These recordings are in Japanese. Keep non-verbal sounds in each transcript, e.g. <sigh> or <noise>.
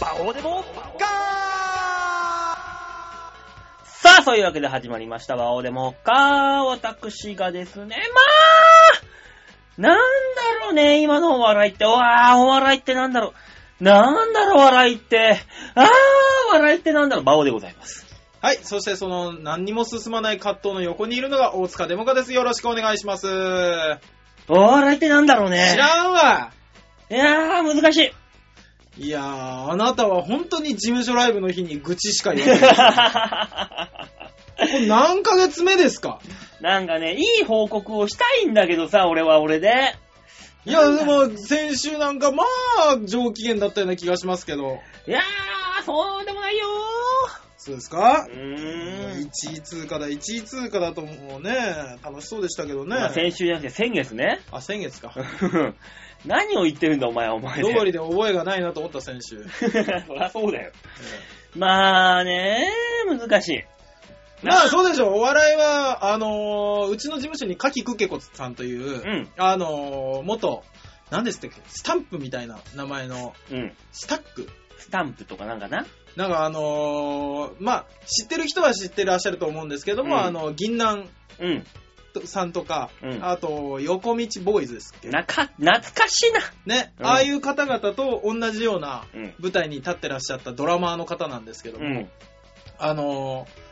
バオデモガさあ、そういうわけで始まりました、バオデモカ私がですね、まあ、なんだろうね、今のお笑いって。わー、お笑いってなんだろう。なんだろう、笑いって。あー、笑いってなんだろう、バオでございます。はい。そしてその何にも進まない葛藤の横にいるのが大塚デモカです。よろしくお願いします。お笑いってなんだろうね知。らんわ。いやー、難しい。いやー、あなたは本当に事務所ライブの日に愚痴しか言わない。これ何ヶ月目ですか？なんかね、いい報告をしたいんだけどさ、俺は俺で。いや、でも先週なんかまあ上機嫌だったような気がしますけど。いやー、そうでもないよそうですか？ー。うーん。1位通過だ、1位通過だともうね、楽しそうでしたけどね。まあ、先週じゃなくて先月ね。あ、先月か。<laughs> 何を言ってるんだ、お前、お前どで。こりで覚えがないなと思った先週。<laughs> そりゃそうだよ。まあね難しい。まあそうでしょう、お笑いは、あのーうちの事務所に柿くけこさんという、うん。あのー元、何ですってスタンプみたいな名前の、うん。スタックスタンプとかなんかな？なんかあのーまあ、知ってる人は知ってらっしゃると思うんですけども、うんあの、銀杏うん。さんとか、うんあと、横道ボーイズですっけなか、懐かしいな。ね、うんああいう方々と同じようなうん。舞台に立ってらっしゃったドラマーの方なんですけども、うん。あのー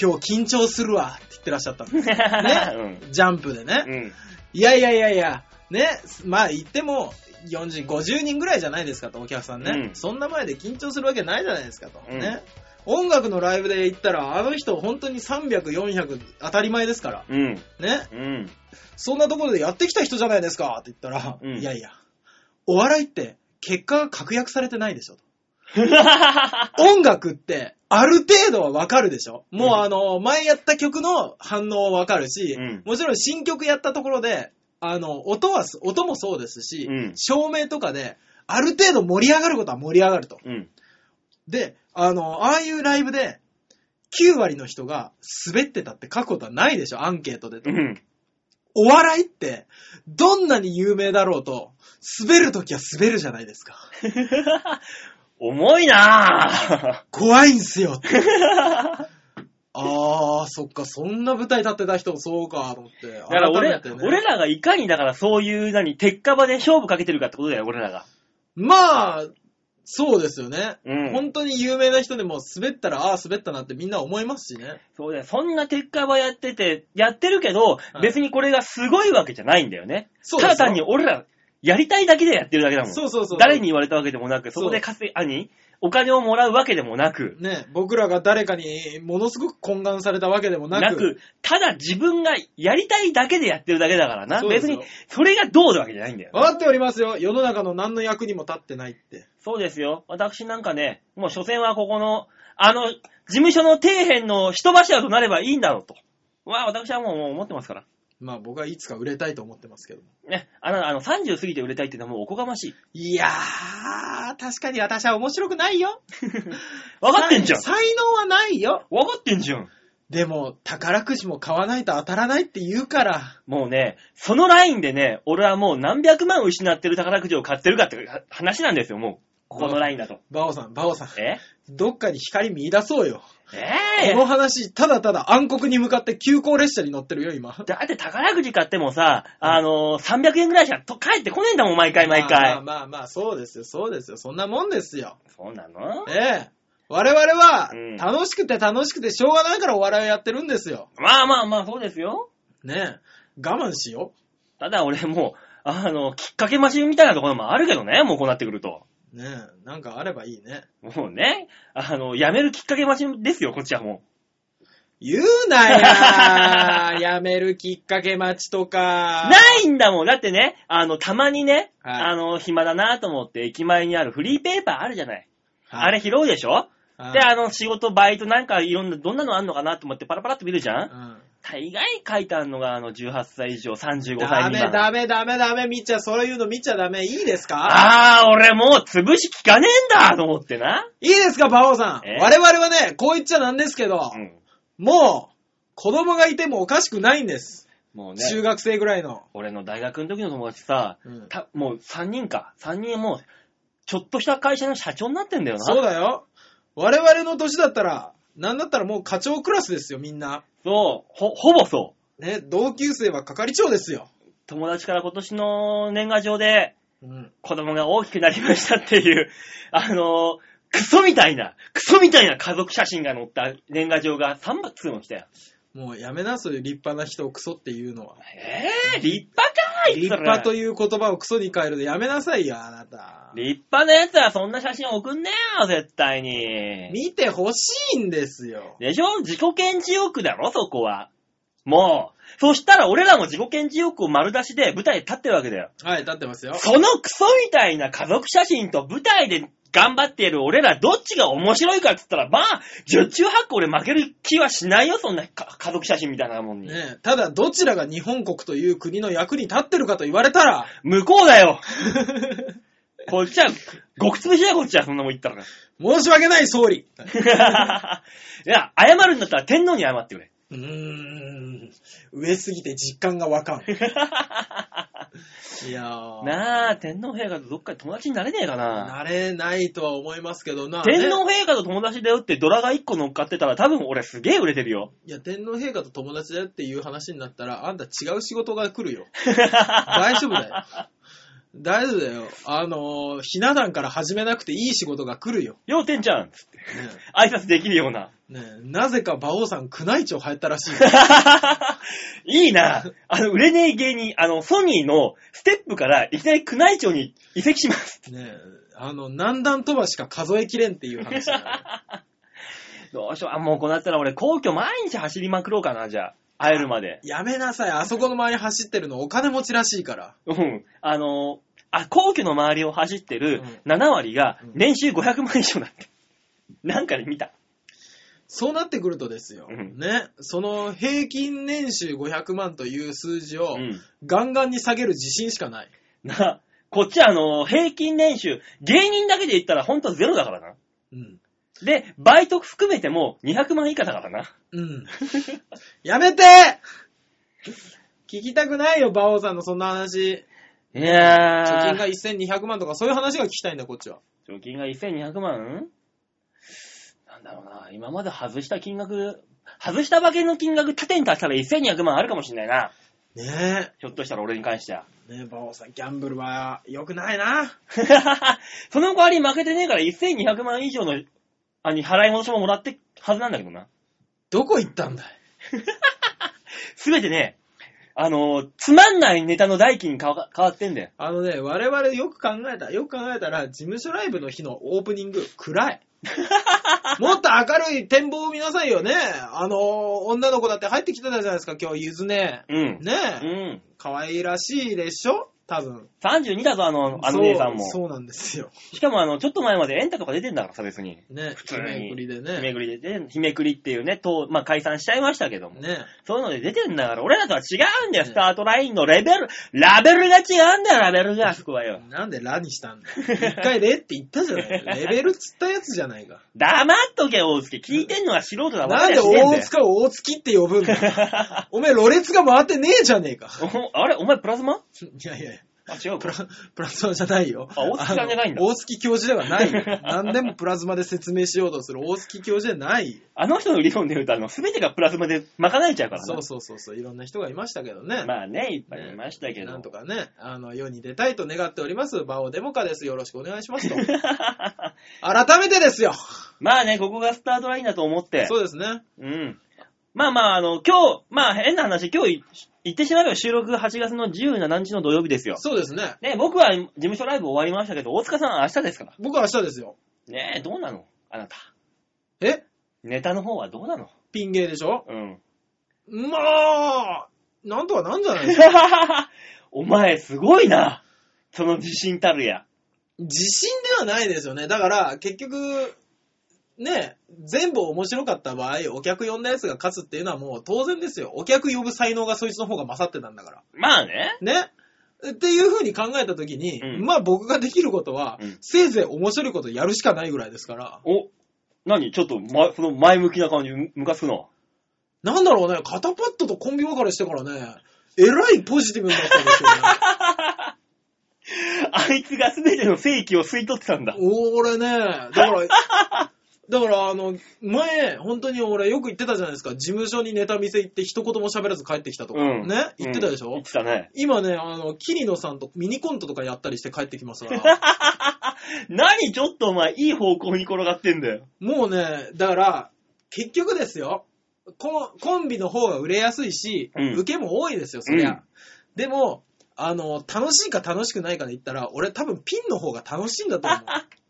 今日緊張するわって言ってらっしゃったんです。<laughs> ね。ジャンプでね。うん。いやいやいやいや、ね、まあ言っても、40、50人ぐらいじゃないですかと、お客さんね。うんそんな前で緊張するわけないじゃないですかと。うんね。音楽のライブで言ったら、あの人本当に300、400当たり前ですから。うん。ね？うん。そんなところでやってきた人じゃないですか？って言ったら、うんいやいや、お笑いって結果が確約されてないでしょと。<laughs> 音楽ってある程度はわかるでしょもううんあの、前やった曲の反応はわかるし、うんもちろん新曲やったところで、あの、音はす、音もそうですし、うん照明とかで、ある程度盛り上がることは盛り上がると。うん。で、あの、ああいうライブで、9割の人が滑ってたって書くことはないでしょアンケートでと。うん。お笑いって、どんなに有名だろうと、滑るときは滑るじゃないですか。<laughs> 重いなぁ。怖いんすよ。<laughs> あー、そっか、そんな舞台立ってた人、そうか、と思って。だから俺、ね俺らがいかにだからそういう、何、鉄火場で勝負かけてるかってことだよ、俺らが。まあ、そうですよね。うん本当に有名な人でも滑ったら、ああ、滑ったなってみんな思いますしね。そうだよ。そんな鉄火場やってて、やってるけど、い別にこれがすごいわけじゃないんだよね。そうですよただ単に俺ら、やりたいだけでやってるだけだもん。そうそうそう。誰に言われたわけでもなく、そこで稼い、あにお金をもらうわけでもなく、ね、僕らが誰かにものすごく懇願されたわけでもなく、なく、ただ自分がやりたいだけでやってるだけだからな。別に、それがどうなわけじゃないんだよ。分かっておりますよ。世の中の何の役にも立ってないって。そうですよ。私なんかね、もう所詮はここの、あの、事務所の底辺の人柱となればいいんだろうと。まあ私はもう思ってますから。まあ僕はいつか売れたいと思ってますけども。ね、あの、あの、30過ぎて売れたいっていうのはもうおこがましい。いやー、確かに私は面白くないよ。<laughs> わかってんじゃん才才能はないよ。わかってんじゃんでも、宝くじも買わないと当たらないって言うから。もうね、そのラインでね、俺はもう何百万失ってる宝くじを買ってるかって話なんですよ、もう。ここのラインだと。バオさん、バオさん。え？どっかに光見出そうよ。ええこの話、ただただ暗黒に向かって急行列車に乗ってるよ、今。だって宝くじ買ってもさ、あのー、300円ぐらいしかと帰ってこねえんだもん、毎回毎回。まあまあまあまあ、そうですよ、そうですよ。そんなもんですよ。そうなの？ええ。我々はうん、楽しくて楽しくてしょうがないからお笑いをやってるんですよ。まあまあまあ、そうですよ。ねえ。我慢しよただ俺もう、あの、きっかけ待ちみたいなところもあるけどね、もうこうなってくると。う。ねえ。なんかあればいいね。もうね、あの、辞めるきっかけ待ちですよ、こっちはも言うなやや <laughs> めるきっかけ待ちとう。か。ないんだもん。だってね、あの、たまにね、はいあの、暇だなと思って駅前にあるフリーペーパーあるじゃない。はいあれ拾うでしょ？はいで、あの、仕事、バイトなんかいろんな、どんなのあんのかなと思ってパラパラって見るじゃんうん大概書いてあるのが、あの、18歳以上、35歳未ダ満。メダメダメダメ、見ちゃ、そういうの見ちゃダメ。いいですか？あー、俺もう潰し効かねえんだと思ってな。いいですか、馬王さん？え。我々はね、こう言っちゃなんですけど、うん。もう、子供がいてもおかしくないんです。もうね、中学生ぐらいの。俺の大学の時の友達さ、うんたもう3人か。3人もう、ちょっとした会社の社長になってんだよな。そうだよ。我々の年だったら、なんだったらもう課長クラスですよ、みんな。そう。ほ、ほぼそう。ね、同級生は係長ですよ。友達から今年の年賀状で、うん。子供が大きくなりましたっていう、<laughs> あのークソみたいな、クソみたいな家族写真が載った年賀状が3通も来たよ。もうやめな、そういう立派な人をクソっていうのは。えー、立派かい立派という。言葉をクソに変えるでやめなさいよ、あなた。立派なやつはそんな写真送んねえよ、絶対に。見てほしいんですよ。でしょ？自己顕示欲だろ、そこは。もう、そしたら俺らも自己顕示欲を丸出しで舞台に立ってるわけだよ。はい、立ってますよ。そのクソみたいな家族写真と舞台で頑張っている俺らどっちが面白いかって言ったら、まあ、十中八九俺負ける気はしないよ、そんなか家族写真みたいなもんに。ねえただ、どちらが日本国という国の役に立ってるかと言われたら、向こうだよ <laughs> こっちは、極潰しだよ、こっちは、そんなもん言ったら。申し訳ない総理。<laughs> いや、謝るんだったら天皇に謝ってくれ。うーん、上すぎて実感がわかん。<laughs> いやー、なあ、天皇陛下とどっかで友達になれねえかな。なれないとは思いますけどな。天ね皇陛下と友達だよってドラが1個乗っかってたら多分俺すげえ売れてるよ。いや、天皇陛下と友達だよっていう話になったら、あんた違う仕事が来るよ。<laughs> 大丈夫だよ。大丈夫だよ。あのー、ひな壇から始めなくていい仕事が来るよ。よう、天ちゃんつって。ね挨拶できるような。えねえなぜか馬王さん宮内庁入ったらしいよ。<laughs> いいな。あの、売れねえ芸人、あの、ソニーのステップからいきなり宮内庁に移籍します。ねえあの、何段飛ばしか数えきれんっていう話。<laughs> どうしよう。あ、もうこうなったら俺皇居毎日走りまくろうかな、じゃあ。会えるまで。やめなさい。あそこの周り走ってるのお金持ちらしいから。うん。あのあ、皇居の周りを走ってる7割がうん年収500万以上だって。<laughs> なんかで見た。そうなってくるとですよ。うんね。その平均年収500万という数字をうん。ガンガンに下げる自信しかない。な、こっちはあの、平均年収、芸人だけで言ったらほんとゼロだからな。うん。で、バイト含めても200万以下だからな。うん。やめて <laughs> 聞きたくないよ、馬王さんのそんな話。いやー。貯金が1200万とかそういう話が聞きたいんだ、こっちは。貯金が1200万？なんだろうな。今まで外した金額、外した馬券の金額縦に足したら1200万あるかもしんないな。ねひょっとしたら俺に関しては。え。ねえ、馬王さん、ギャンブルは良くないな。<laughs> その代わり負けてねえから1200万以上の、あに払い戻しももらってはずなんだけどな。どこ行ったんだい？<laughs> すべてね、あのーつまんないネタの代金に変わ変わってんだよ。あのね、我々よく考えた、よく考えたら、事務所ライブの日のオープニング、暗い。<laughs> もっと明るい展望を見なさいよね。あのー女の子だって入ってきてたじゃないですか、今日、ゆずね。うん。ねえ、うん。可愛らしいでしょ多分。32だぞ、あの、あの姉さんも。そうそうなんですよ。しかもあの、ちょっと前までエンタとか出てんだからさ、別に。ね、普通に日めくりで日ね。めくりで、ね、日めくりっていうね、と、まあ、解散しちゃいましたけども。ね。そういうので出てんだから、俺らとは違うんだよ、ねスタートラインのレベル、ラベルが違うんだよ、ラベルが、あそこはよ。なんでラにしたんだよ。一回レって言ったじゃないか。<laughs> レベルつったやつじゃないか。黙っとけ、大月。聞いてんのは素人だなんで大塚を大月って呼ぶんだよ。<laughs> おめえ、ろれつが回ってねえじゃねえか。おあれお前プラズマ？いやいや。あ、違うプラか。、プラズマじゃないよ。あ大月さんじゃないんだ大月教授ではないよ。何でもプラズマで説明しようとする大月教授じゃないよ。あの人の理論で言うと、あの、すべてがプラズマで賄えちゃうからな。そうそうそうそう、いろんな人がいましたけどね。まあね、いっぱいいましたけど。なんとかね、あの、世に出たいと願っております。バオデモカです。よろしくお願いしますと。<laughs> 改めてですよ。まあね、ここがスタートラインだと思って。そうですね。うん。まあまあ、あの、今日、まあ変な話、今日い言ってしまえば収録が8月の17日の土曜日ですよ。そうですね。ね、僕は事務所ライブ終わりましたけど、大塚さんは明日ですから。僕は明日ですよ。ねえ、どうなの？あなた。え？ネタの方はどうなの？ピン芸でしょ？うん。まあ、なんとかなんじゃないですか。<laughs> お前、すごいな。その自信たるや。自信ではないですよね。だから、結局、ね、全部面白かった場合、お客呼んだやつが勝つっていうのはもう当然ですよ。お客呼ぶ才能がそいつの方が勝ってたんだから。まあね。ね。っていう風に考えたときに、うんまあ僕ができることは、うんせいぜい面白いことやるしかないぐらいですから。お、何？ちょっと、ま、その前向きな感じ、むむかつくの？なんだろうね、肩パッドとコンビ別れしてからね、えらいポジティブになったんですよね。<laughs> あいつが全ての正規を吸い取ってたんだ。俺ね、だから、<laughs> だからあの、前、本当に俺よく言ってたじゃないですか。事務所にネタ見せ行って一言も喋らず帰ってきたとか。うん。ね？言ってたでしょ、うん言ってたね。今ね、あの、キリノさんとミニコントとかやったりして帰ってきますから。<laughs> 何ちょっとお前、いい方向に転がってんだよ。もうね、だから、結局ですよ。コンコンビの方が売れやすいし、うん受けも多いですよ、そりゃ。うんでも、あの、楽しいか楽しくないかで言ったら、俺多分ピンの方が楽しいんだと思う。<laughs>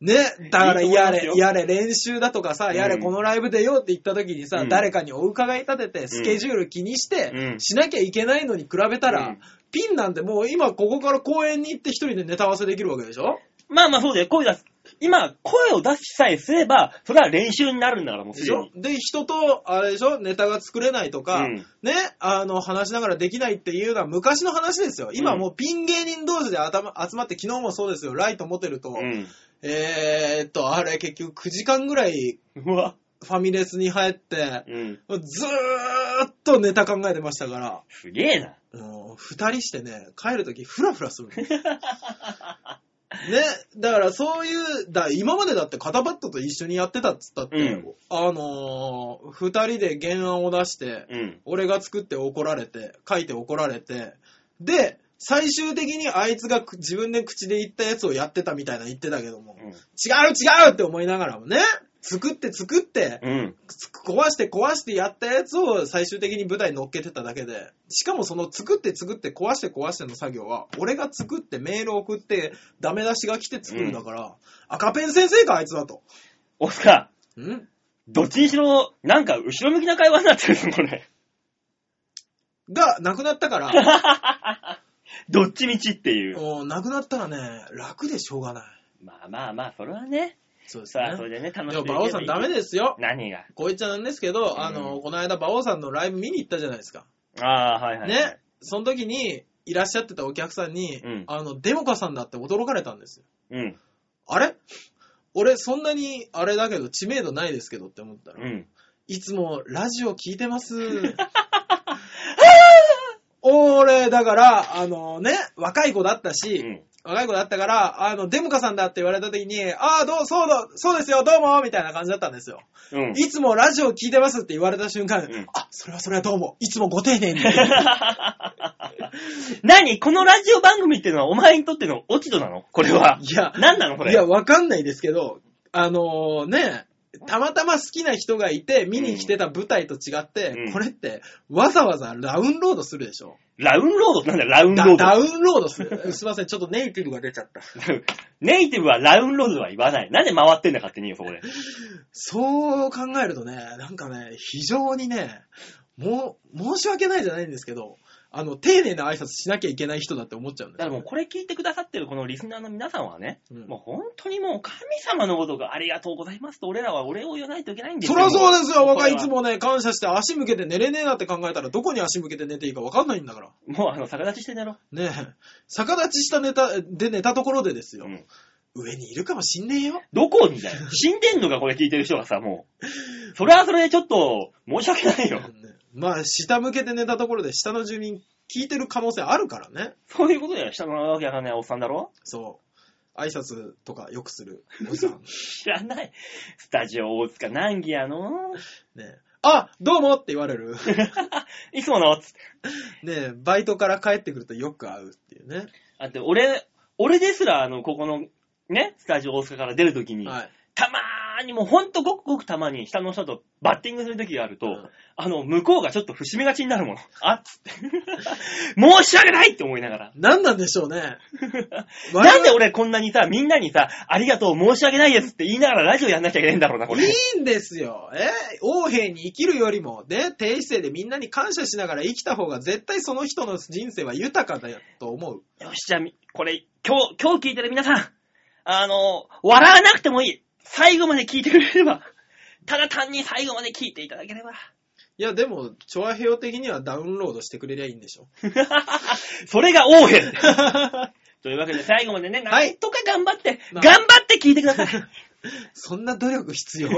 ね、だからやれ、やれ練習だとかさ、うん。やれこのライブ出ようって言った時にさ、うん。誰かにお伺い立てて、スケジュール気にして、うん。しなきゃいけないのに比べたら、うん。ピンなんてもう今ここから公園に行って一人でネタ合わせできるわけでしょ？まあまあそうだよ、声出す。今、声を出しさえすれば、それは練習になるんだから、もうですしょ？でに。で、人と、あれでしょ？ネタが作れないとか、うん。ね、あの、話しながらできないっていうのは昔の話ですよ。今うん。もうピン芸人同士で頭集まって、昨日もそうですよ、ライト持てると、うん。えーっと、あれ結局9時間ぐらいうわ。ファミレスに入って、うん。ずーっとネタ考えてましたから、すげえな。もう二人してね、帰るときフラフラするの。<laughs> ね、だからそういう、だ今までだって肩パッドと一緒にやってたっつったって、うんあのー二人で原案を出して、うん。俺が作って怒られて、書いて怒られて、で、最終的にあいつがく自分で口で言ったやつをやってたみたいな言ってたけども、うん。違う違うって思いながらもね、作って作って、うん。壊して壊してやったやつを最終的に舞台に乗っけてただけで、しかもその作って作って壊して壊しての作業は、俺が作ってメール送ってダメ出しが来て作るんだから、赤ペン先生かあいつはと。オスカん。ー、どっちにしろ、なんか後ろ向きな会話になってるぞ、これ。が、なくなったから、<laughs> <laughs> どっちみちっていう。もうなくなったらね、楽でしょうがない。まあまあまあ、それはね。そうですさあ、それね。でね、楽しでも、くいけばいい馬王さんダメですよ。何が？こう言っちゃなんですけど、んあの、この間、馬王さんのライブ見に行ったじゃないですか。ああ、はいはい。ね。その時に、いらっしゃってたお客さんに、うんあの、デモカさんだって驚かれたんですよ。うん。あれ？俺、そんなに、あれだけど、知名度ないですけどって思ったら、うん。いつもラジオ聞いてます。<laughs> 俺、だから、あのね、若い子だったし、うん。若い子だったから、あの、デモカさんだって言われた時に、ああ、どう、そうだ、そうですよ、どうもみたいな感じだったんですよ。うん。いつもラジオ聞いてますって言われた瞬間、うんあ、それはそれはどうも、いつもご丁寧に。<laughs> 何このラジオ番組っていうのはお前にとっての落ち度なの？これは。いや、何なのこれ？いや、わかんないですけど、あのね、たまたま好きな人がいて、見に来てた舞台と違って、うんこれって、わざわざラウンロードするでしょ？ラウンロードってなんだよ、ラウンロード。ダダウンロードする。<laughs> すいません、ちょっとネイティブが出ちゃった。ネイティブはラウンロードとは言わない。なんで回ってんだ勝手によ、そこで。そう考えるとね、なんかね、非常にね、もう、申し訳ないじゃないんですけど、あの、丁寧な挨拶しなきゃいけない人だって思っちゃうんですよだからもうこれ聞いてくださってるこのリスナーの皆さんはね、うんもう本当にもう神様のことがありがとうございますと俺らはお礼を言わないといけないんですよ。そりゃそうですよ、もう若いいつ。もね、感謝して足向けて寝れねえなって考えたら、どこに足向けて寝ていいかわかんないんだから。もうあの、逆立ちして寝ろ。ねえ、逆立ちしたネタで寝たところでですよ、うん上にいるかもしんねえよ。どこにだよ。死んでんのか、これ聞いてる人がさ、もう。それはそれでちょっと、申し訳ないよ。ねまあ、下向けて寝たところで下の住民聞いてる可能性あるからね。そういうことだよ。下のわけわかんないおっさんだろ？そう。挨拶とかよくするおじさん。知らない。スタジオ大塚難儀やの？ねえあ、どうもって言われる。<laughs> いつものつって。ねえ、バイトから帰ってくるとよく会うっていうね。だって俺、俺ですら、あの、ここの、ね、スタジオ大阪から出るときに、はい。たまーにもうほんとごくごくたまに下の人とバッティングするときがあると、うんあの、向こうがちょっと伏し目がちになるもの。あっつって。<laughs> 申し訳ないって思いながら。何なんでしょうね。<laughs> なんで俺こんなにさ、みんなにさ、ありがとう、申し訳ないですって言いながらラジオやんなきゃいけないんだろうな、これ。いいんですよ。え王兵に生きるよりも、ね、低姿勢でみんなに感謝しながら生きた方が絶対その人の人生は豊かだよと思う。よし、じゃあみ、これ、今日、今日聞いてる皆さん、あの、笑わなくてもいい。最後まで聞いてくれれば、ただ単に最後まで聞いていただければ。いや、でも、調和平的にはダウンロードしてくれりゃいいんでしょ。<laughs> それが王変 <laughs> というわけで最後までね、なんとか頑張って、頑張って聞いてください。<laughs> そんな努力必要？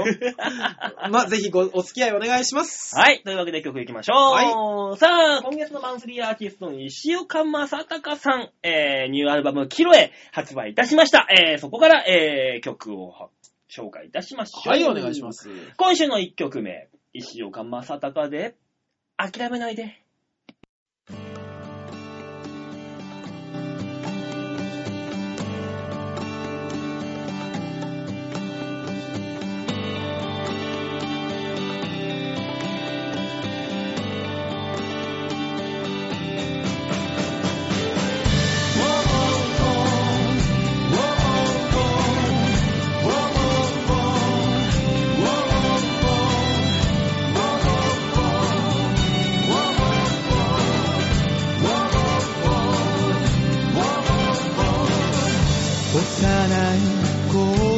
まあ、ぜひご、お付き合いお願いします。はい。というわけで曲いきましょう。さあ、今月のマンスリーアーティストの石岡正隆さん、えー、ニューアルバム、キロへ発売いたしました。えー、そこから、えー、曲を発紹介いたしましょう。はい、お願いします。今週の1曲目、石岡正隆で、諦めないで。おっかない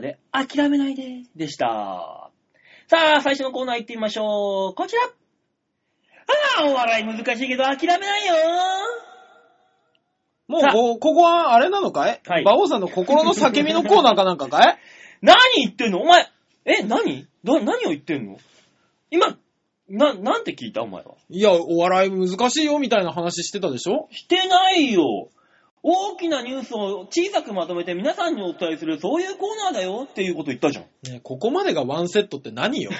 で諦めないで。でした。さあ、最初のコーナー行ってみましょう。こちら。ああ、お笑い難しいけど諦めないよ。もうこ、ここはあれなのかい？はい。馬王さんの心の叫びのコーナーかなんかかい？<laughs> 何言ってんの？お前、え、何？ど、何を言ってんの？今、な、なんて聞いた？お前は。いや、お笑い難しいよみたいな話してたでしょ？してないよ。大きなニュースを小さくまとめて皆さんにお伝えする、そういうコーナーだよっていうこと言ったじゃん。ねここまでがワンセットって何よ？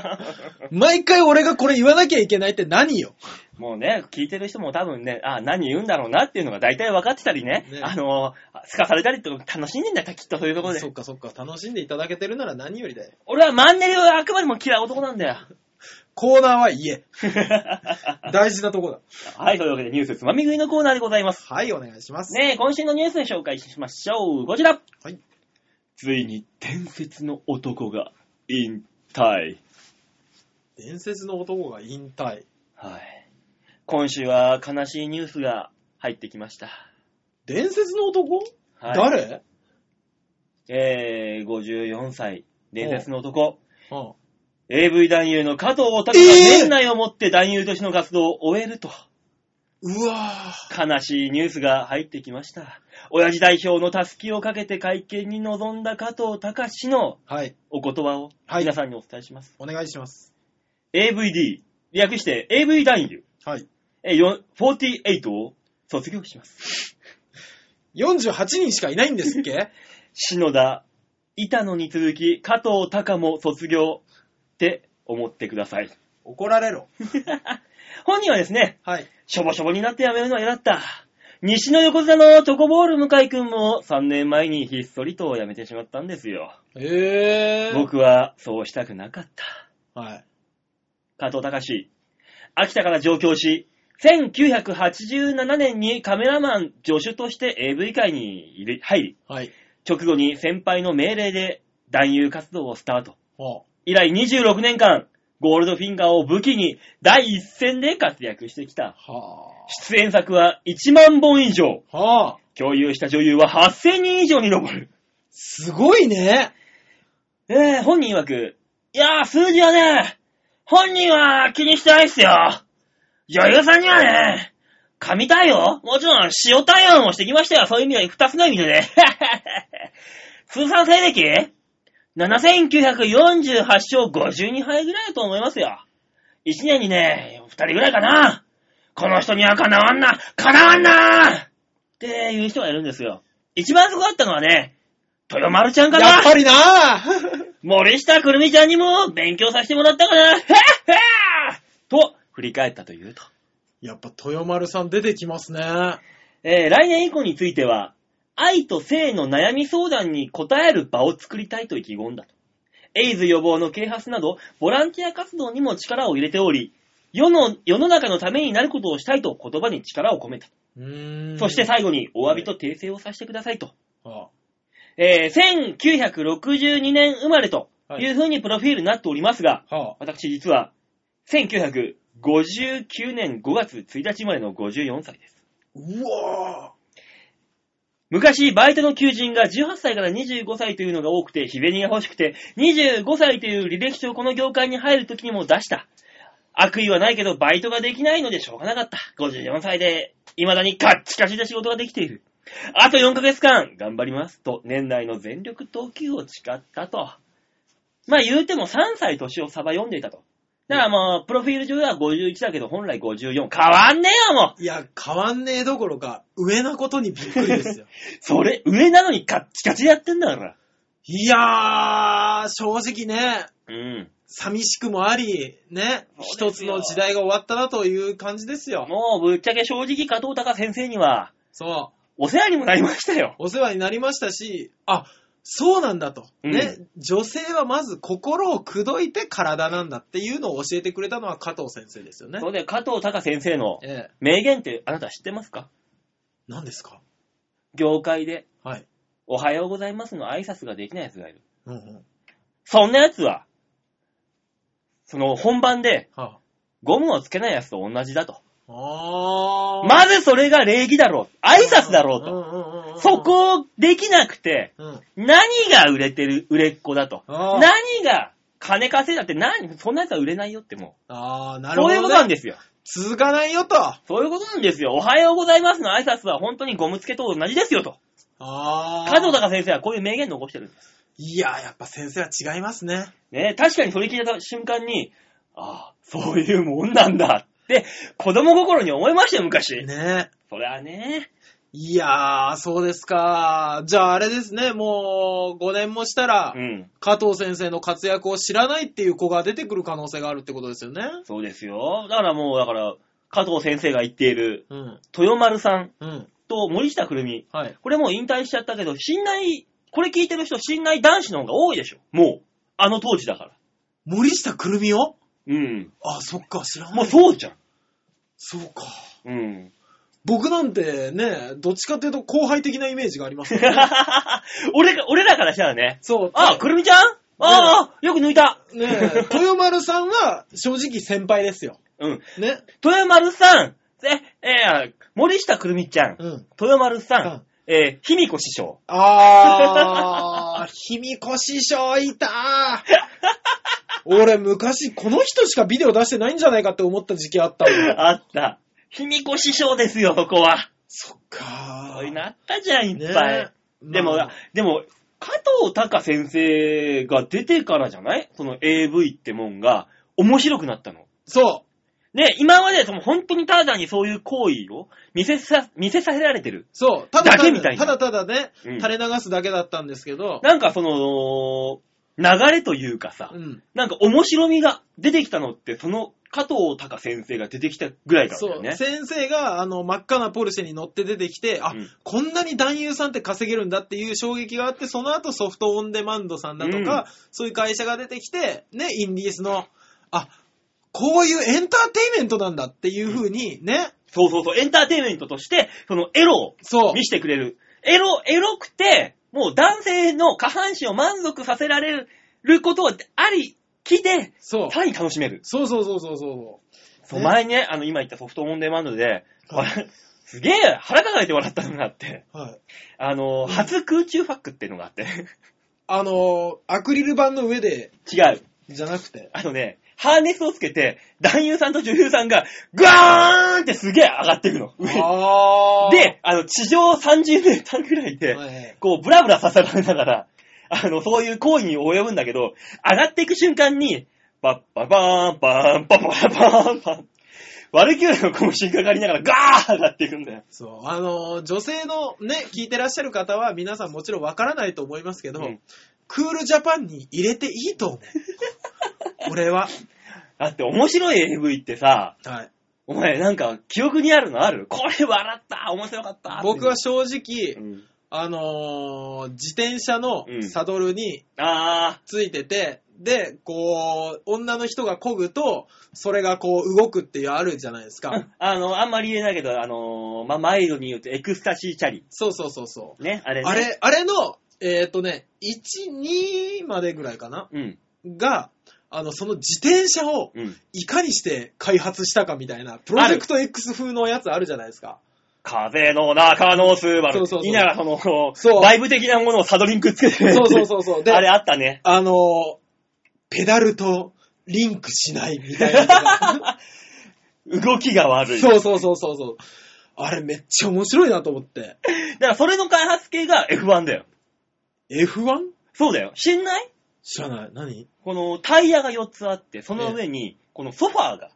<laughs> 毎回俺がこれ言わなきゃいけないって何よ？もうね、聞いてる人も多分ね、あ、何言うんだろうなっていうのが大体分かってたりね、ねあの、すかされたりって楽しんでんだよ、きっとそういうところでそ。っかそっか、楽しんでいただけてるなら何よりだよ。俺はマンネリをあくまでも嫌う男なんだよ。コーナーは言え。<laughs> 大事なとこだ。はい、というわけでニュースつまみ食いのコーナーでございます。はい、お願いします。ねえ、今週のニュースで紹介しましょう。こちら。はい。ついに伝説の男が引退。伝説の男が引退。はい。今週は悲しいニュースが入ってきました。伝説の男、はい、誰？えー、54歳、伝説の男。うん。AV 男優の加藤隆がえー年内をもって男優としての活動を終えると、うわぁ。悲しいニュースが入ってきました。親父代表のタスキをかけて会見に臨んだ加藤隆のはい。お言葉をはい皆さんにお伝えします。お願いします。AVD、略して AV 男優、はい。えーよ48を卒業します。48人しかいないんですっけ？<laughs> 篠田、板野に続き加藤隆も卒業って思ってください。怒られろ。<laughs> 本人はですね、はい。しょぼしょぼになって辞めるのは嫌だった。西の横綱のチョコボール向井くんも3年前にひっそりと辞めてしまったんですよ。えー。僕はそうしたくなかった。はい。加藤隆。秋田から上京し、1987年にカメラマン助手として AV 界に入り、はい。直後に先輩の命令で男優活動をスタート。は以来26年間、ゴールドフィンガーを武器に第一線で活躍してきた。あ。は出演作は1万本以上。あ。はあ。共有した女優は8000人以上に上る。すごいね。えー、本人曰く、いやー、数字はね、本人は気にしてないっすよ。女優さんにはね、神対応？もちろん塩対応もしてきましたよ。そういう意味で、二つの意味でね。<laughs> 通算成績？?7948 勝52敗ぐらいだと思いますよ。一年にね、二人ぐらいかな。この人にはかなわんな、かなわんなっていう人がいるんですよ。一番すごかったのはね、豊丸ちゃんかなやっぱりな森下くるみちゃんにも勉強させてもらったかなへっへーと、振り返ったというと。やっぱ豊丸さん出てきますね。えー来年以降については、愛と性の悩み相談に応える場を作りたいと意気込んだと。エイズ予防の啓発など、ボランティア活動にも力を入れており、世の、世の中のためになることをしたいと言葉に力を込めた。そして最後にお詫びと訂正をさせてくださいと。はえー1962年生まれとはいいう風にプロフィールになっておりますが、あ。は私実は、1959年5月1日生まれの54歳です。あ。うわ昔、バイトの求人が18歳から25歳というのが多くて、日銭が欲しくて、25歳という履歴書をこの業界に入るときにも出した。悪意はないけど、バイトができないのでしょうがなかった。54歳で、未だにカッチカチで仕事ができている。あと4ヶ月間、頑張ります。と、年内の全力投球を誓ったと。まあ言うても3歳年をサバ読んでいたと。だからもう、プロフィール上では51だけど、本来54。変わんねえよ、もういや、変わんねえどころか、上なことにびっくりですよ。<laughs> それ、上なのにカッチカチでやってんだから。いやー、正直ね、うん。寂しくもあり、ね、そうですよ一つの時代が終わったなという感じですよ。もう、ぶっちゃけ正直加藤隆先生には、そう。お世話にもなりましたよ。お世話になりましたし、あ、そうなんだと。ね、女性はまず心を口説いて体なんだっていうのを教えてくれたのは加藤先生ですよねそ。れで、加藤隆先生のええ。名言ってあなた知ってますか？何ですか？業界で、はい。おはようございますの挨拶ができない奴がいる。うんうん。そんな奴は、その本番ではゴムをつけない奴と同じだと。まずそれが礼儀だろう。挨拶だろうと。そこをできなくて、うん。何が売れてる、売れっ子だと。何が金稼いだって何そんなやつは売れないよってもあー、う。なるほど、ね。そういうことなんですよ。続かないよと。そういうことなんですよ。おはようございますの挨拶は本当にゴム付けと同じですよと。あー。加藤隆先生はこういう名言残してるんです。いや、やっぱ先生は違いますね。ね確かにそれ聞いた瞬間に、ああ、そういうもんなんだって、子供心に思いましたよ、昔。ねそりゃね。いやー、そうですか。じゃああれですね、もう5年もしたら、うん。加藤先生の活躍を知らないっていう子が出てくる可能性があるってことですよね。そうですよ。だからもう、だから、加藤先生が言っている、うん。豊丸さんうん。と森下くるみ。はい。これもう引退しちゃったけど、信頼、これ聞いてる人、信頼男子の方が多いでしょ。もう。あの当時だから。森下くるみを？うん。あ、そっか、知らない。もうそうじゃん。そうか。うん。僕なんてね、どっちかっていうと後輩的なイメージがありますよね <laughs> 俺が、俺らからしたらね、そう。あ、くるみちゃん？ああ、よく抜いた。ねえ、豊丸さんは正直先輩ですよ。うん。ね。豊丸さん、え、えー森下くるみちゃん、うん。豊丸さん、うんえー、卑弥呼師匠。あー、卑弥呼師匠いたー。<laughs> 俺昔この人しかビデオ出してないんじゃないかって思った時期あった。<laughs> あった。卑弥呼師匠ですよ、そこは。そっかそういうのあったじゃん、いっねぱい。えでも、まあでも、加藤隆先生が出てからじゃない？その AV ってもんが面白くなったの。そね、今までその本当にただにそういう行為を見せさ、見せさせられてる。う、そう。ただだけみたいなただただね、うん垂れ流すだけだったんですけど、なんかその、流れというかさ、うん。なんか面白みが出てきたのって、その加藤隆先生が出てきたぐらいだったそう、よね。先生があの真っ赤なポルシェに乗って出てきて、あ、うんこんなに男優さんって稼げるんだっていう衝撃があって、その後ソフトオンデマンドさんだとか、うんそういう会社が出てきて、ね、インディースの、あ、こういうエンターテイメントなんだっていう風にね、そうそうそう、エンターテインメントとして、そのエロをそう、見せてくれる。エロ、エロくて、もう男性の下半身を満足させられることはありきで、そう、さらに楽しめる。そうそうそうそうそそうね前にね、あの、今言ったソフトオンデマンドで、はいすげえ腹抱えて笑ったのがあって、う。はい。あの、初空中ファックっていうのがあって、あの、アクリル板の上で、違う。じゃなくて、あのね、ハーネスをつけて、男優さんと女優さんが、ガーンってすげえ上がっていくの。上にで、あの、地上30メーターぐらいで、はいこう、ブラブラさせられながら、あの、そういう行為に及ぶんだけど、上がっていく瞬間に、パッパバーン、パーン、パッパバーン、パン。ワルキューレの拳かかりながらガー上がっていくんだよ。そう、あの、女性のね、聞いてらっしゃる方は皆さんもちろんわからないと思いますけど、うんクールジャパンに入れていいと思う。<laughs> 俺は。だって面白い AV ってさ、はい。お前なんか記憶にあるのある？これ笑った面白かった僕は正直、うんあのー自転車のうんサドルにあついてて、で、こう、女の人が漕ぐと、それがこう動くっていうあるじゃないですー、か。<laughs> あの、あんまり言えないけど、あのー、まあ、マイルドに言うとエクスタシーチャリ。そうそうそうそう。ね、あれね。あれ、あれの、えっ、とね、1、2までぐらいかな？うん、が、あの、その自転車をうん。いかにして開発したかみたいな、プロジェクト X 風のやつあるじゃないですか。風の中のスーバル。そうそうそうながらその、そうバイブ的なものをサドリングつけてるそうそうそうそう。で、あれあったね。あの、ペダルとリンクしないみたいな。<laughs> 動きが悪い。そうそうそうそうそう。あれめっちゃ面白いなと思って。だからそれの開発系が F1 だよ。F1? そうだよ。知んない？知らない。何？このタイヤが4つあって、その上に、このソファーが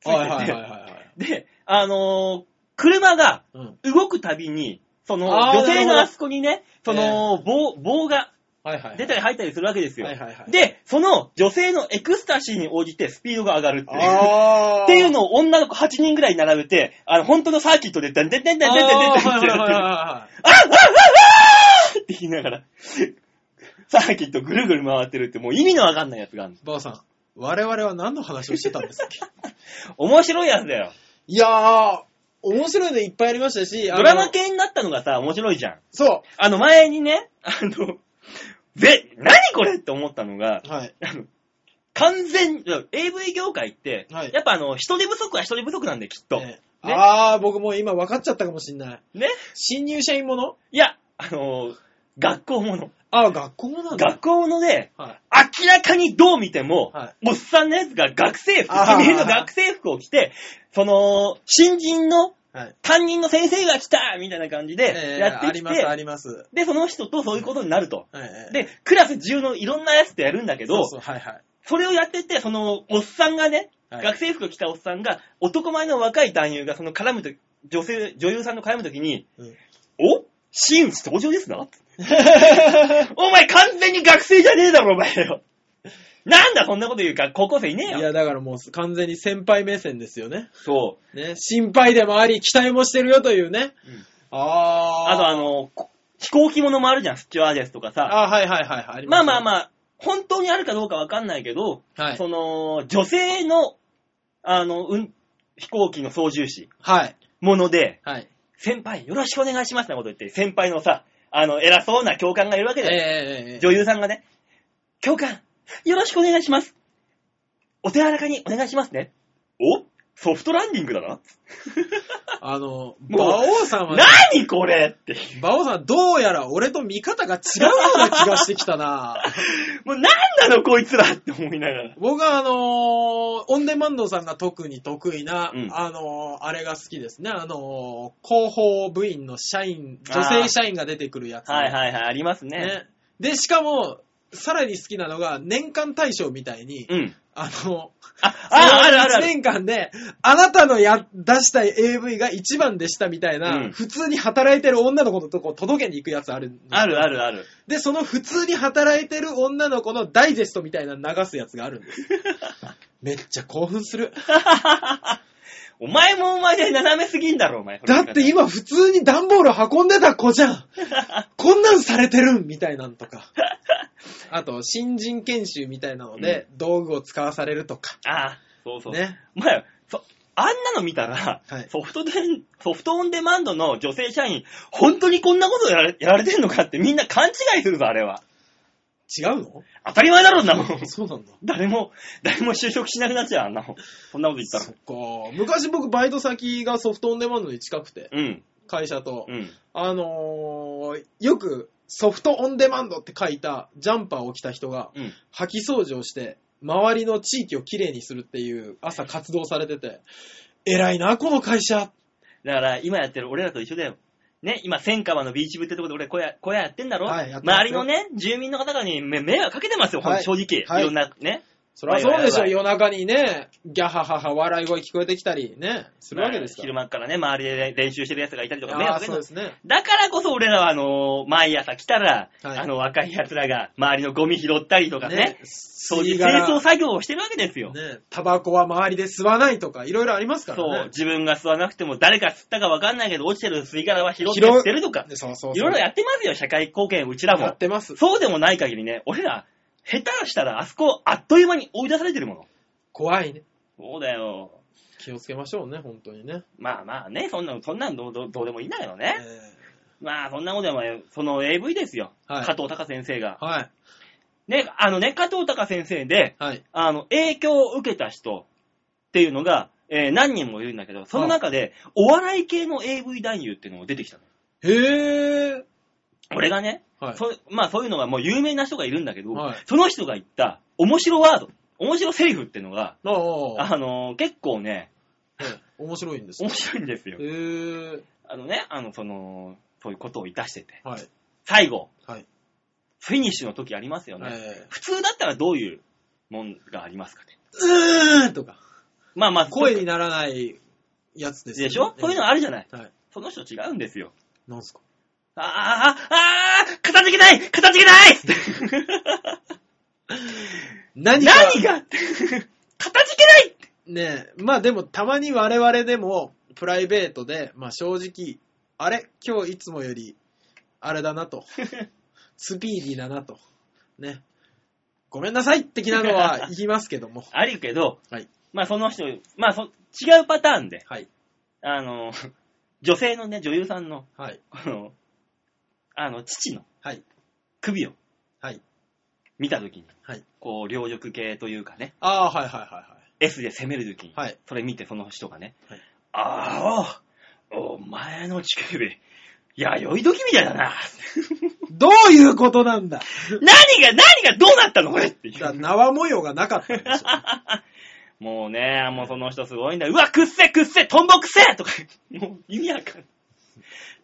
ついてて、はいはいはいはいはい。で、あのー車がうん。動くたびに、その、あー女性なるほどのあそこにね、その、棒、棒がはいはい。出たり入ったりするわけですよ。はいはいはい。で、その女性のエクスタシーに応じてスピードが上がるっていう。あーっていうのを女の子8人ぐらい並べて、あの、本当のサーキットで、でんでんでんでんでんでんでんでんってあーはいはいはいやはってって言いながら、サーキットぐるぐる回ってるってもう意味のわかんないやつがあるのい。ばあさん、我々は何の話をしてたんですっけ <laughs> 面白いやつだよ。いやー、面白いのいっぱいありましたし、あのドラマ系になったのがさ、面白いじゃん。そあの前にね、あの、ぜ、何これって思ったのが、う。はい。あの、完全、AV 業界って、はいやっぱあの、人手不足は人手不足なんで、きっと。えねあー、僕もう今分かっちゃったかもしんない。ね新入社員もの？いや、あのー学校もの。あー、学校なんだ。学校もので、はい。明らかにどう見ても、はおっさんのやつが学生服、あー君の学生服を着て、その、新人のはい。担任の先生が来たみたいな感じでえーやってきて、あります、あります。で、その人とそういうことになると。はい。で、クラス中のいろんなやつとやるんだけど、そうそう、はいはい。それをやってて、その、おっさんがね、はい学生服着たおっさんが、男前の若い男優がその絡むと女性、女優さんと絡むときに、うんお？真打ち登場ですな？<laughs> お前完全に学生じゃねえだろ、お前よ。なんだそんなこと言うか、高校生いねえよ。いや、だからもう完全に先輩目線ですよね。そね。心配でもあり、期待もしてるよというね。う。うんあー。あとあの、こ飛行機物もあるじゃん、スチュワーデスとかさ。あー、はいはいはい。ありあ。まあまあまあ、本当にあるかどうかわかんないけど、はい。その、女性の、あの、うん、飛行機の操縦士、はい。もので、はい。先輩、よろしくお願いしますってこと言って、先輩のさ、あの、偉そうな教官がいるわけえだよ。えええ女優さんがね、教官、よろしくお願いします。お手柔らかにお願いしますね。お？ソフトランディングだな。あの、<laughs> もう馬王さんはね、何これって。馬王さんどうやら俺と見方が違うような気がしてきたな <laughs> もう何なのこいつらって思いながら。僕はあのーオンデマンドさんが特に得意な、うんあのーあれが好きですね。あのー広報部員の社員、女性社員が出てくるやつ、はいはいはい、ありますね。ね。で、しかも、さらに好きなのが、年間大賞みたいに、うん。あの、あ、あ、あるあるあ1る。年間で、あなたのや、出したい AV が一番でしたみたいな、うん普通に働いてる女の子のとこ届けに行くやつあるあるあるある。で、その普通に働いてる女の子のダイジェストみたいなの流すやつがあるんです。<laughs> めっちゃ興奮する。<laughs> お前もお前で斜めすぎんだろ、お前。だって今普通に段ボール運んでた子じゃん。<laughs> こんなんされてるんみたいなんとか。あと、新人研修みたいなので、道具を使わされるとか。ああ、そうそう。ね。お前、そ、あんなの見たら、はいソフトで、ソフトオンデマンドの女性社員、本当にこんなことやられやられてんのかってみんな勘違いするぞ、あれは。違うの？当たり前だろ、んなもん。<laughs> そうなんだ。誰も、誰も就職しなくなっちゃう、あんなもん。そんなこと言ったらそっ。か。昔僕バイト先がソフトオンデマンドに近くて、うん、会社と。うん。あのー、よくソフトオンデマンドって書いたジャンパーを着た人が、うん。掃き掃除をして、周りの地域をきれいにするっていう朝活動されてて、偉いな、この会社。だから、今やってる俺らと一緒だよ。ね、今、千川のビーチ部ってとこで俺小屋、小屋やってんだろ、はいやってますよ周りのね、住民の方に迷迷惑かけてますよ、ほんとはい正直。はいいろんな、ね。そりゃそうでしょ、夜中にね、ギャハハハ笑い声聞こえてきたりね、するわけですから。昼間からね、周りで練習してる奴がいたりとか迷ああ惑かけてるそうですね。だからこそ俺らは、あのー毎朝来たら、はいあの、若い奴らが周りのゴミ拾ったりとかね、そういう清掃作業をしてるわけですよ。ね、タバコは周りで吸わないとか、いろいろありますからね。そう、自分が吸わなくても誰か吸ったかわかんないけど、落ちてる吸い殻は拾って捨てるとか、でそうそうそういろいろやってますよ、社会貢献、うちらもやっ。てます。そうでもない限りね、俺ら、下手したらあそこ、あっという間に追い出されてるもの。怖いね。そうだよ。気をつけましょうね、本当にね。まあまあね、そんなの、そんなのどうどうどうでもいいんだけどね。えまあ、そんなことでも、その AV ですよ。はい加藤隆先生がー。はい。ね、あのね、加藤隆先生で、はい。あの、影響を受けた人っていうのが、えー何人もいるんだけど、その中で、お笑い系の AV 男優っていうのが出てきたの。へー。俺がね、はい。そまあそういうのがもう有名な人がいるんだけど、はいその人が言った面白ワード、面白セリフっていうのが、ああ、あのー結構ね、ね面白いんです面ね。白いんですよへ。ー。あのね、あの、その、そういうことをいたしてて。はい。最後、はい。フィニッシュの時ありますよね。え普通だったらどういうもんがありますかね。ー、うーんとか、まあまあ、声にならないやつですよねでしょ？そういうのあるじゃない。はい。その人違うんですよ。なんすか？あーあー、あー、片付けない片付けない何か、何が?片付けない <laughs> <laughs> ねえ、まあでもたまに我々でも、プライベートで、まあ正直、あれ?今日いつもより、あれだなと。<laughs> スピーディーだなと。ね。ごめんなさい的なのは言いますけども。あるけど、はいまあその人、まあそ違うパターンで、はい。あの、女性のね、女優さんの、はい。あの、あの、父のはい。首をはい。見たときに、はい。こう、両翼系というかね、ああ、はいはいは S で攻めるときに、はいそれ見てその人がね、はいああ、お前の乳首、弥生時みたいだな。<laughs> どういうことなんだ？<laughs> 何が、何がどうなったのこれっていう。だ縄模様がなかったんでしょ。<laughs> もうね、もうその人すごいんだよ。うわ、くっせくっせトンボくせとか、もう意味わかんない。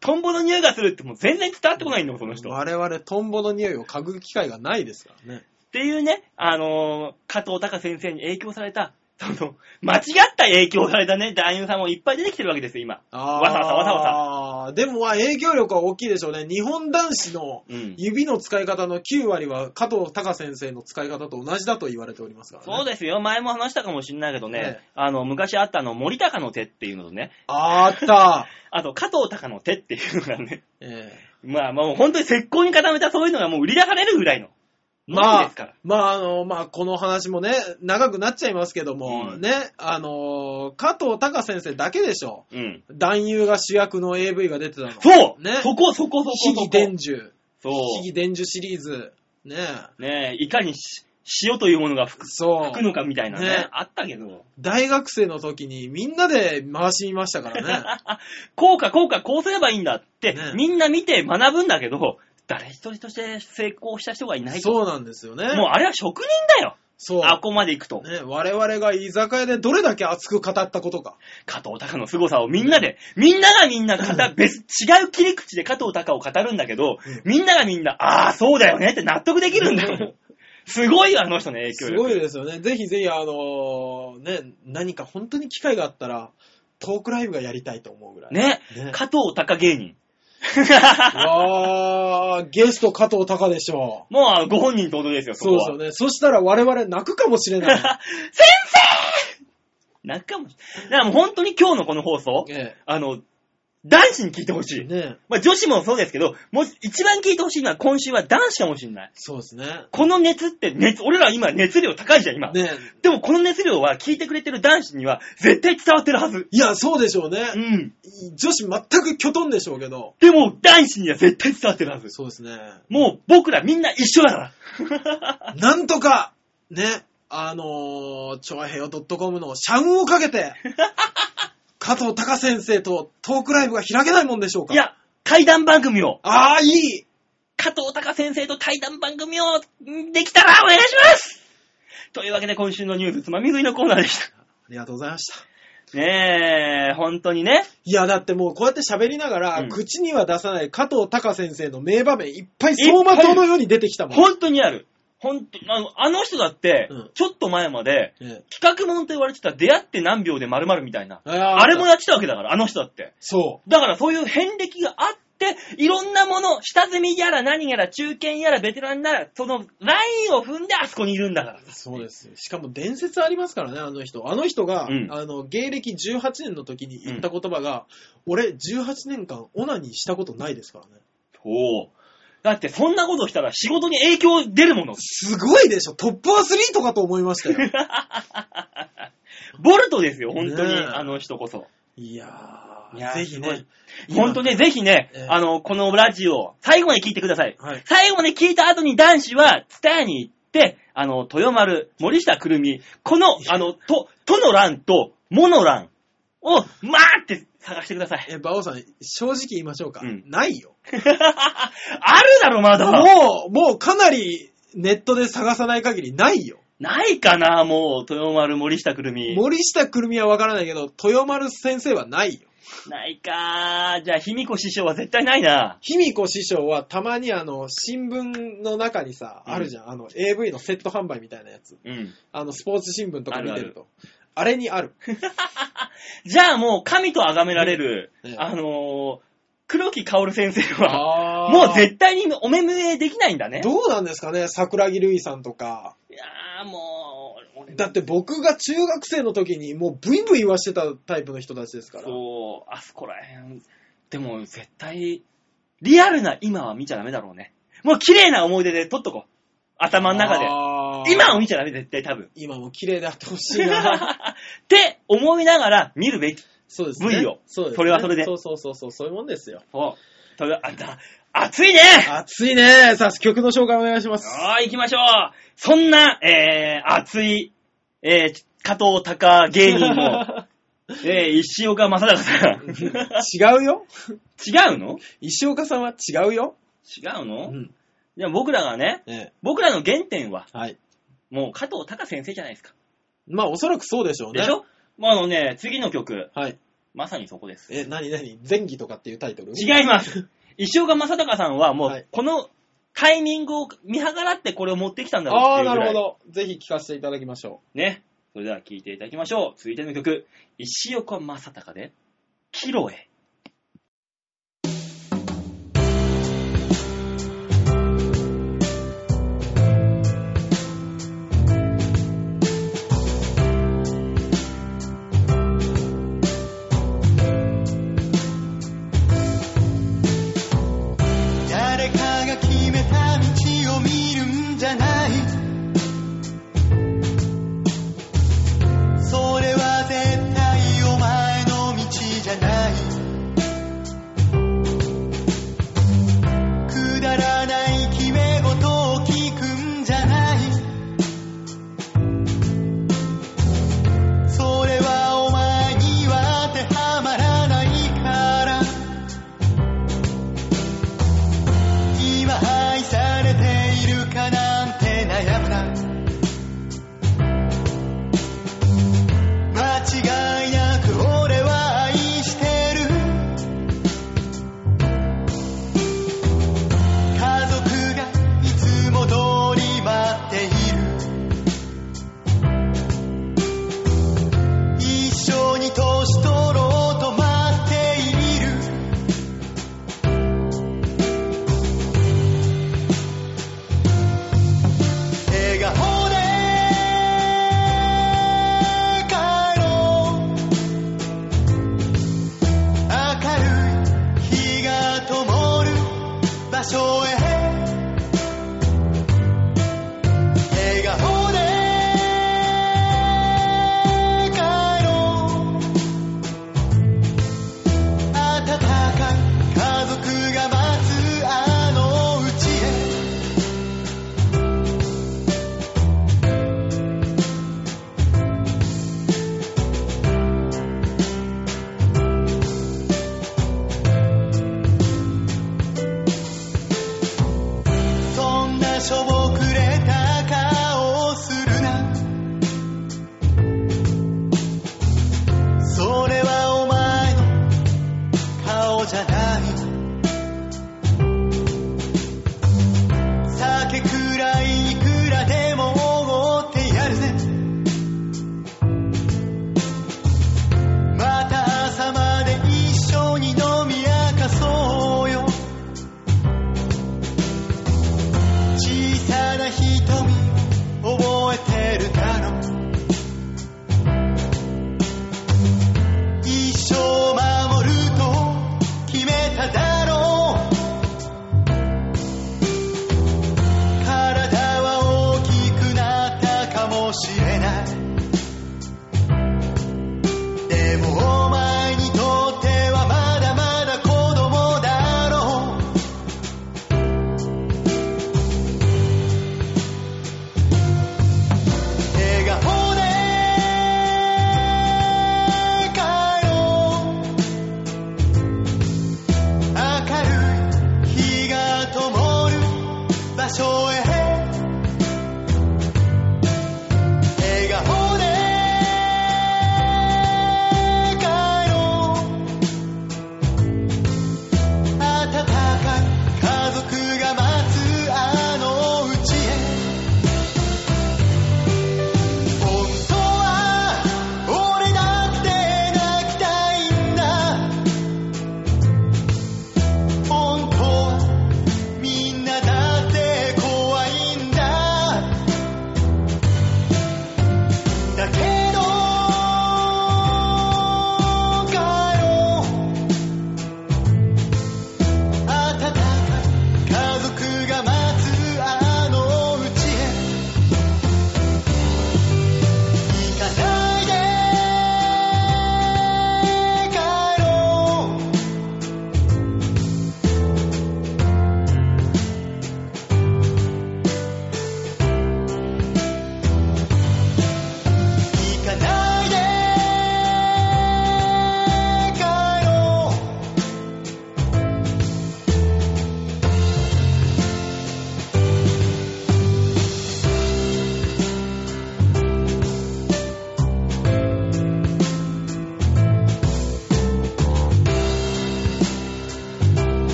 トンボの匂いがするってもう全然伝わってこないんだもん、その人。っ我々トンボの匂いを嗅ぐ機会がないですからね。ていうね、あのー加藤隆先生に影響された、その、間違った影響されたね、男優さんもいっぱい出てきてるわけですよ、今。あわさわさわさわさ。さ。でもまあ影響力は大きいでしょうね。日本男子のうん。指の使い方の9割は加藤隆先生の使い方と同じだと言われておりますからね。そうですよ。前も話したかもしんないけどね、ええあの、昔あったあの、森高の手っていうのとね、あった。<laughs> あと、加藤隆の手っていうのがね、ええまあもう本当に石膏に固めたそういうのがもう売り出されるぐらいの。まあまあ、あの、まあ、この話もね、長くなっちゃいますけども、うんね、あの、加藤隆先生だけでしょ。うん。男優が主役の AV が出てたの。そうね。そこそこそこ秘そこ。技伝授。そう。秘技伝授シリーズ。ねねえ、いかにし塩というものが吹くそう吹く。のかみたいなね、ねあったけど。大学生の時にみんなで回し見ましたからね。<laughs> こうかこうかこうすればいいんだって、ねみんな見て学ぶんだけど、誰一人として成功した人がいないと。そうなんですよね。もうあれは職人だよ。そう。あ、ここまで行くと。ね、我々が居酒屋でどれだけ熱く語ったことか。加藤隆の凄さをみんなで、みんながみんな語、別、違う切り口で加藤隆を語るんだけど、うんみんながみんな、ああ、そうだよねって納得できるんだよ。すごいよ、あの人の影響す力。ごいですよね。ぜひぜひ、あのね、何か本当に機会があったら、トークライブがやりたいと思うぐらい。ね。ね加藤隆芸人。<laughs> わー、ゲスト加藤隆でしょもうあのご本人ってことですよ、う。そこは。そうですよね。そしたら我々泣くかもしれない。<laughs> 先生泣くかもしれない。だからもう本当に今日のこの放送、えあの、男子に聞いてほしい。えねまあ女子もそうですけど、もう一番聞いてほしいのは今週は男子かもしれない。そうですね。この熱って、熱、俺ら今熱量高いじゃん、今。ねでもこの熱量は聞いてくれてる男子には絶対伝わってるはず。いや、そうでしょうね。うん。女子全くきょとんでしょうけど。でも男子には絶対伝わってるはず。そうですね。もう僕らみんな一緒だから。<laughs> なんとか、ね、あのー、ちょわへよ .com の社運をかけて、<laughs> 加藤隆先生とトークライブが開けないもんでしょうか？い、や、対談番組を、ああ、いい加藤隆先生と対談番組をんできたらお願いしますというわけで今週のニュースつまみ食いのコーナーでした。ありがとうございました。ねえ、本当にね。いや、だってもうこうやって喋りながら、うん口には出さない加藤隆先生の名場面いっぱい走馬灯のように出てきたもん。本当にある。本当あの、あの人だってうん、ちょっと前まで、え企画もんと言われてた出会って何秒で〇〇みたいな。えあれもやってたわけだから、あの人だって。そだからそういう遍歴があって、いろんなもの、下積みやら何やら中堅やらベテランなら、そのラインを踏んであそこにいるんだから。う。そうですよ。しかも伝説ありますからね、あの人。あの人が、うんあの、芸歴18年の時に言った言葉が、俺18年間オナニーしたことないですからね。そう。だってそんなことしたら仕事に影響出るもの。すごいでしょ。トップアスリートかと思いましたよ。<laughs> ボルトですよ、本当に、ねえあの人こそ。いやー、いやーぜひね。本当ね、ぜひね、ええあの、このラジオ、最後まで聞いてください。はい。最後まで聞いた後に男子は、ツタヤに行って、あの、豊丸、森下くるみ、この、あの、と、との欄と、もの欄を、まーって探してください。え、バオさん、正直言いましょうか。うんないよ。<laughs> あるだろ、まだ。もう、もうかなりネットで探さない限りないよ。ないかな、もう、豊丸、森下くるみ。森下くるみはわからないけど、豊丸先生はないよ。ないかじゃあ、卑弥呼師匠は絶対ないな。卑弥呼師匠はたまにあの、新聞の中にさ、うんあるじゃん。あの、AV のセット販売みたいなやつ。うん。あの、スポーツ新聞とか見てると。ああるれにある。<laughs> じゃあもう、神と崇められる、ねあのー、黒木薫先生は、あーもう絶対にお目見えできないんだね。どうなんですかね桜木瑠衣さんとか。いやーもう、俺だって僕が中学生の時にもうブイブイ言わしてたタイプの人たちですから。そう、あそこら辺。でも絶対、リアルな今は見ちゃダメだろうね。もう綺麗な思い出で撮っとこう。頭の中で。あー今を見ちゃダメ、絶対多分。今も綺麗であってほしいな。<laughs> って思いながら見るべき。そうですね。V をそうですねそれはそれでそうそうそうそう、そういうもんですよ。そう。それあんた、熱いね熱いね。さあ、曲の紹介お願いします。さあ、行きましょう。そんな、えー、熱い、えー、加藤隆芸人も、<laughs> えー、石岡正隆さん。違うよ。違うの？石岡さんは違うよ。違うの、うん。じゃあ僕らがね、ええ。僕らの原点は、はい。もう加藤隆先生じゃないですか。まあ、おそらくそうでしょうね。でしょ？まああのね、次の曲、はい。まさにそこです。え、なになに前儀とかっていうタイトル？違います。<laughs> 石岡正隆さんはもう、はいこのタイミングを見計らってこれを持ってきたんだろうああ、っていうぐらるほど。ぜひ聞かせていただきましょね。それでは聴いていただきましょう。続いての曲、石岡正隆で、キロエ。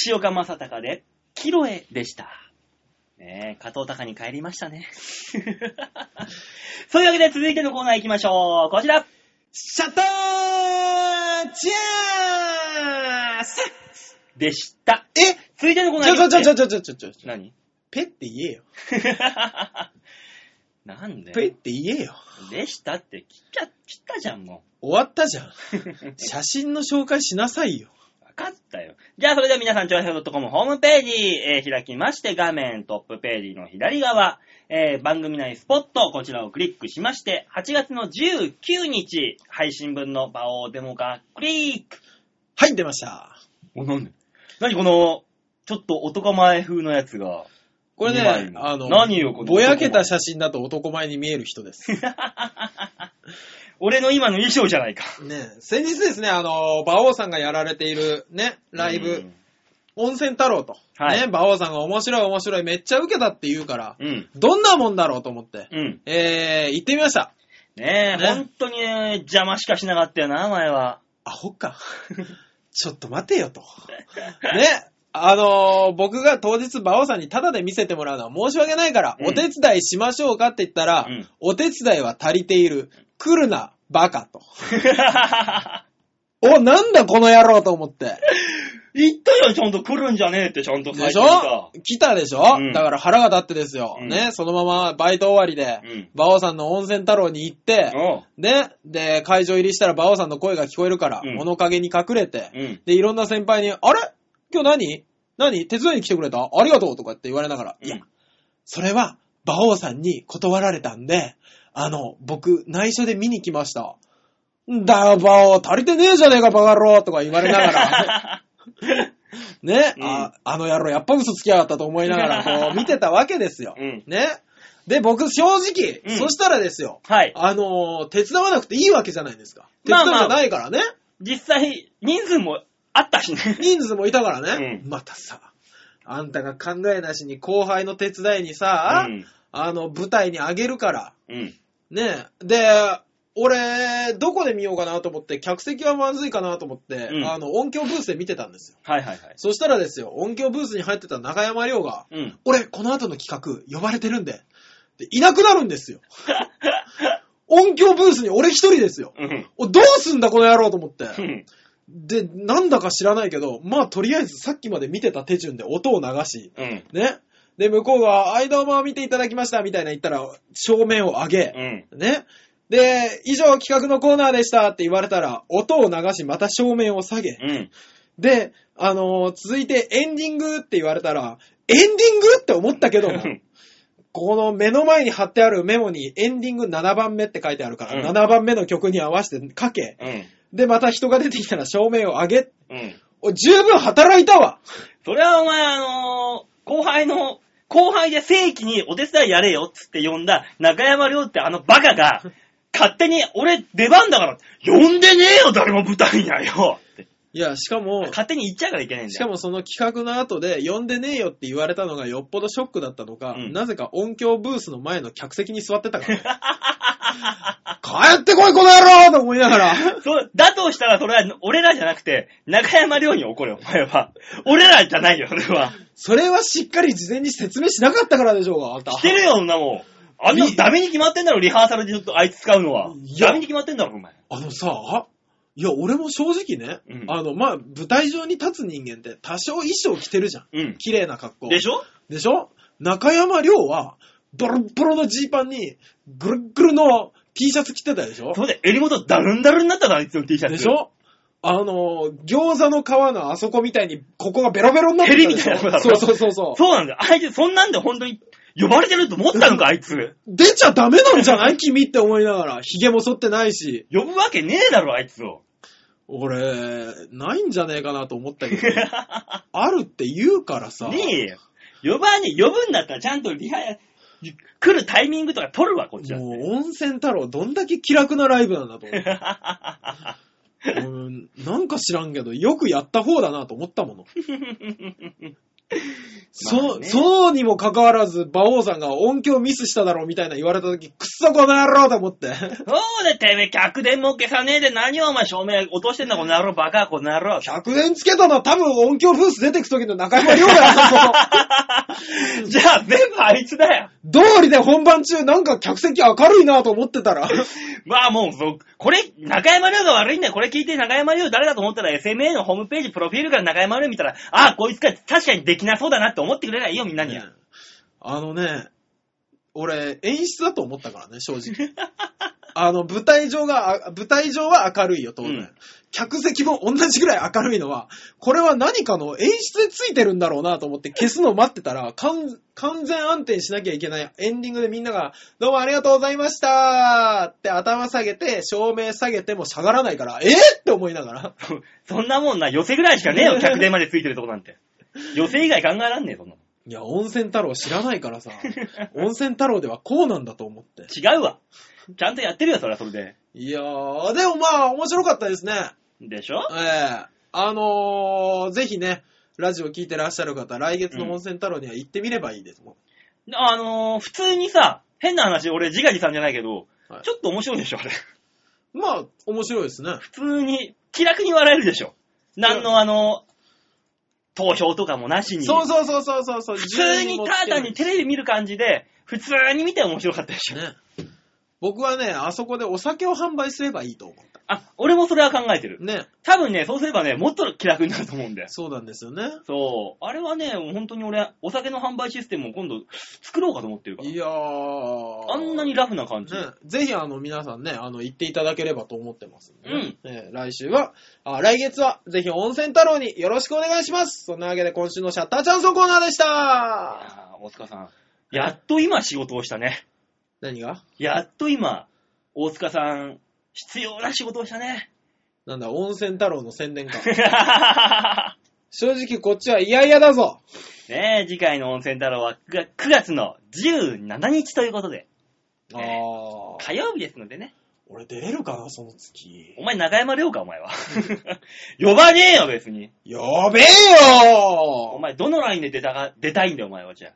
石岡正隆で、キロエでした。ねえ、加藤隆に帰りましたね。<laughs> そういうわけで続いてのコーナー行きましょう。こちら。シャッターチャースでした。え？続いてのコーナーちょちょちょちょ。ょちょちょちょちょ。何？ペって言えよ。<laughs> なんで？ペって言えよ。でしたって切っちゃ、切ったじゃん、も終わったじゃん。う。<laughs> 写真の紹介しなさいよ。わかったよ。じゃあ、それでは皆さん、ちょいへい .com ホームページ、えー開きまして、画面トップページの左側、えー番組内スポット、こちらをクリックしまして、8月の19日、配信分の場をデモがクリック。はい、出ました。お、なんで？何この、ちょっと男前風のやつが。これね、あの、何よこのぼやけた写真だと男前に見える人です。<laughs> 俺の今の衣装じゃないか。ね、先日ですね、あの、馬王さんがやられているね、ライブ、温泉太郎と、はいね、馬王さんが面白い面白い、めっちゃ受けたって言うから、うん。どんなもんだろうと思って、うん。えー、行ってみました。ねえ、ね本当にね、邪魔しかしなかったよな、前は。アホか。<laughs> ちょっと待てよと。<laughs> ね。あのー僕が当日、馬王さんにタダで見せてもらうのは申し訳ないから、うんお手伝いしましょうかって言ったら、うんお手伝いは足りている。来るな、バカと。<laughs> お、なんだこの野郎と思って。言ったよ、ちゃんと来るんじゃねえってちゃんとでしてょ？た。来たでしょ、うんだから腹が立ってですよ。うんね、そのままバイト終わりで、うん。馬王さんの温泉太郎に行って、ね、で、会場入りしたら馬王さんの声が聞こえるから、うん物陰に隠れて、うん。で、いろんな先輩に、あれ？今日何？何？手伝いに来てくれた？ありがとうとかって言われながら、いやうん、それは、馬王さんに断られたんで、あの、僕、内緒で見に来ました。んだよ、馬王、足りてねえじゃねえか、バカ野郎とか言われながら、<laughs> ね、うんあ、あの野郎、やっぱ嘘つきやがったと思いながら、<laughs> こう、見てたわけですよ。うん。ね？で、僕、正直、うんそしたらですよ、はい。あのー手伝わなくていいわけじゃないですか。手まあまあ伝いじゃないからね。実際、人数もあったしね。人数もいたからね。うんまたさ、あんたが考えなしに後輩の手伝いにさ、うん。あの、舞台にあげるから。うん。ねで、俺、どこで見ようかなと思って、客席はまずいかなと思って、うんあの、音響ブースで見てたんですよ。はいはいはい。そしたらですよ、音響ブースに入ってた中山亮が、うん。俺、この後の企画、呼ばれてるんで、でいなくなるんですよ。<laughs> 音響ブースに俺一人ですよ。うん。おどうすんだこの野郎と思って。うん。で、なんだか知らないけど、まあとりあえずさっきまで見てた手順で音を流し、うん。ね。で、向こうが、はい、どうも見ていただきました、みたいな言ったら、正面を上げ、うん。ね。で、以上企画のコーナーでしたって言われたら、音を流し、また正面を下げ、うん。で、あのー続いてエンディングって言われたら、エンディングって思ったけども、この目の前に貼ってあるメモにエンディング7番目って書いてあるから、うん7番目の曲に合わせてかけ、うん。で、また人が出てきたら正面を上げ、うん。お十分働いたわ。それはお前、あのー後輩の、後輩で正規にお手伝いやれよっつって呼んだ中山亮ってあのバカが、勝手に俺出番だから、呼んでねえよ誰も舞台にはよ。って。いや、しかも、勝手に言っちゃうからいけないんだよ。しかもその企画の後で、呼んでねえよって言われたのがよっぽどショックだったのか、うん。なぜか音響ブースの前の客席に座ってたから、ね、<laughs> 帰ってこいこの野郎と思いながら、そう、だとしたらそれは俺らじゃなくて、中山亮に怒れよ、お前は。俺らじゃないよ、それは。それはしっかり事前に説明しなかったからでしょうが、あんた。してるよ、そんなもん。あんなのダメに決まってんだろ、リハーサルでちょっとあいつ使うのは。いやダメに決まってんだろ、お前。あのさ、いや、俺も正直ね、うんあの、まあ、舞台上に立つ人間って多少衣装着てるじゃん。うん。綺麗な格好。でしょ？でしょ？中山亮は、ボロッボロのジーパンに、ぐるっぐるの T シャツ着てたでしょ？そうで、襟元ダルンダルンになったから、あいつの T シャツ。でしょ？あの、餃子の皮のあそこみたいに、ここがベロベロになってたでしょ？ヘリみたいなことだろそうそうそうそう。そうなんだよ。あいつ、そんなんで本当に呼ばれてると思ったのか、あいつ。出ちゃダメなんじゃない？君って思いながら、髭も剃ってないし、呼ぶわけねえだろ、あいつを。俺、ないんじゃねえかなと思ったけど、<laughs> あるって言うからさ。ねえよ。呼ばねえ、呼ぶんだったらちゃんとリハ、来るタイミングとか取るわ、こっちだって。もう温泉太郎どんだけ気楽なライブなんだと思って。<laughs> うんなんか知らんけど、よくやった方だなと思ったもの。<laughs> そう、そうにもかかわらず、馬王さんが音響ミスしただろうみたいな言われた時、くっそこの野郎と思って。そうで、てめえ、客電も消さねえで何をお前照明落としてんだ、この野郎、バカ、この野郎。100円つけたのは多分音響ブース出てく時の中山亮だよ。<laughs> じゃあ、全部あいつだよ。通りで本番中なんか客席明るいなと思ってたら、まあもう、そうこれ、中山亮が悪いんだよ。これ聞いて中山亮誰だと思ったら SMA のホームページ、プロフィールから中山亮見たら、ああ、こいつか、確かにできなそうだなって思ってくれないいよ、みんなには。あのね、俺、演出だと思ったからね、正直。<laughs> あの、舞台上が、あ舞台上は明るいよ、当然。うん客席も同じぐらい明るいのは、これは何かの演出でついてるんだろうなと思って消すのを待ってたら、完完全安定しなきゃいけないエンディングでみんなが、どうもありがとうございましたって頭下げて、照明下げても下がらないから、えー、って思いながら。<laughs> そんなもんな、寄せぐらいしかねえよ、<laughs> 客電までついてるとこなんて。寄せ以外考えらんねえ、そんなの。いや、温泉太郎知らないからさ、<laughs> 温泉太郎ではこうなんだと思って。違うわ。ちゃんとやってるよ、それはそれで。いやー、でもまあ、面白かったですね。でしょ？ええあのー、ぜひね、ラジオ聞いてらっしゃる方、来月の温泉太郎には行ってみればいいですもん。あのー、普通にさ、変な話、俺自画自賛じゃないけど、はいちょっと面白いでしょ、あれ。まあ、面白いですね。普通に、気楽に笑えるでしょ。なんのあの、投票とかもなしに。そうそうそうそうそうそう。普通にただ単にテレビ見る感じで、普通に見て面白かったでしょ。ね。僕はね、あそこでお酒を販売すればいいと思った。あ、俺もそれは考えてる。ね。多分ね、そうすればね、もっと気楽になると思うんだよ。そうなんですよね。そう。あれはね、もう本当に俺、お酒の販売システムを今度作ろうかと思ってるから。いやー。あんなにラフな感じ。ね、ぜひあの皆さんね、あの、行っていただければと思ってますんでね、うんえー来週は、あ、来月は、ぜひ温泉太郎によろしくお願いします。そんなわけで今週のシャッターチャンスのコーナーでした。あー大塚さん。やっと今仕事をしたね。何が？やっと今、大塚さん、必要な仕事をしたね。なんだ、温泉太郎の宣伝か。<laughs> 正直こっちは嫌々だぞ。ねえ、次回の温泉太郎は 9, 月の17日ということで、あねー。火曜日ですのでね。俺出れるかな、その月。お前中山亮か、お前は。<laughs> 呼ばねえよ、別に。やべえよお前、どのラインで出たか、出たいんだよ、お前は、じゃあ。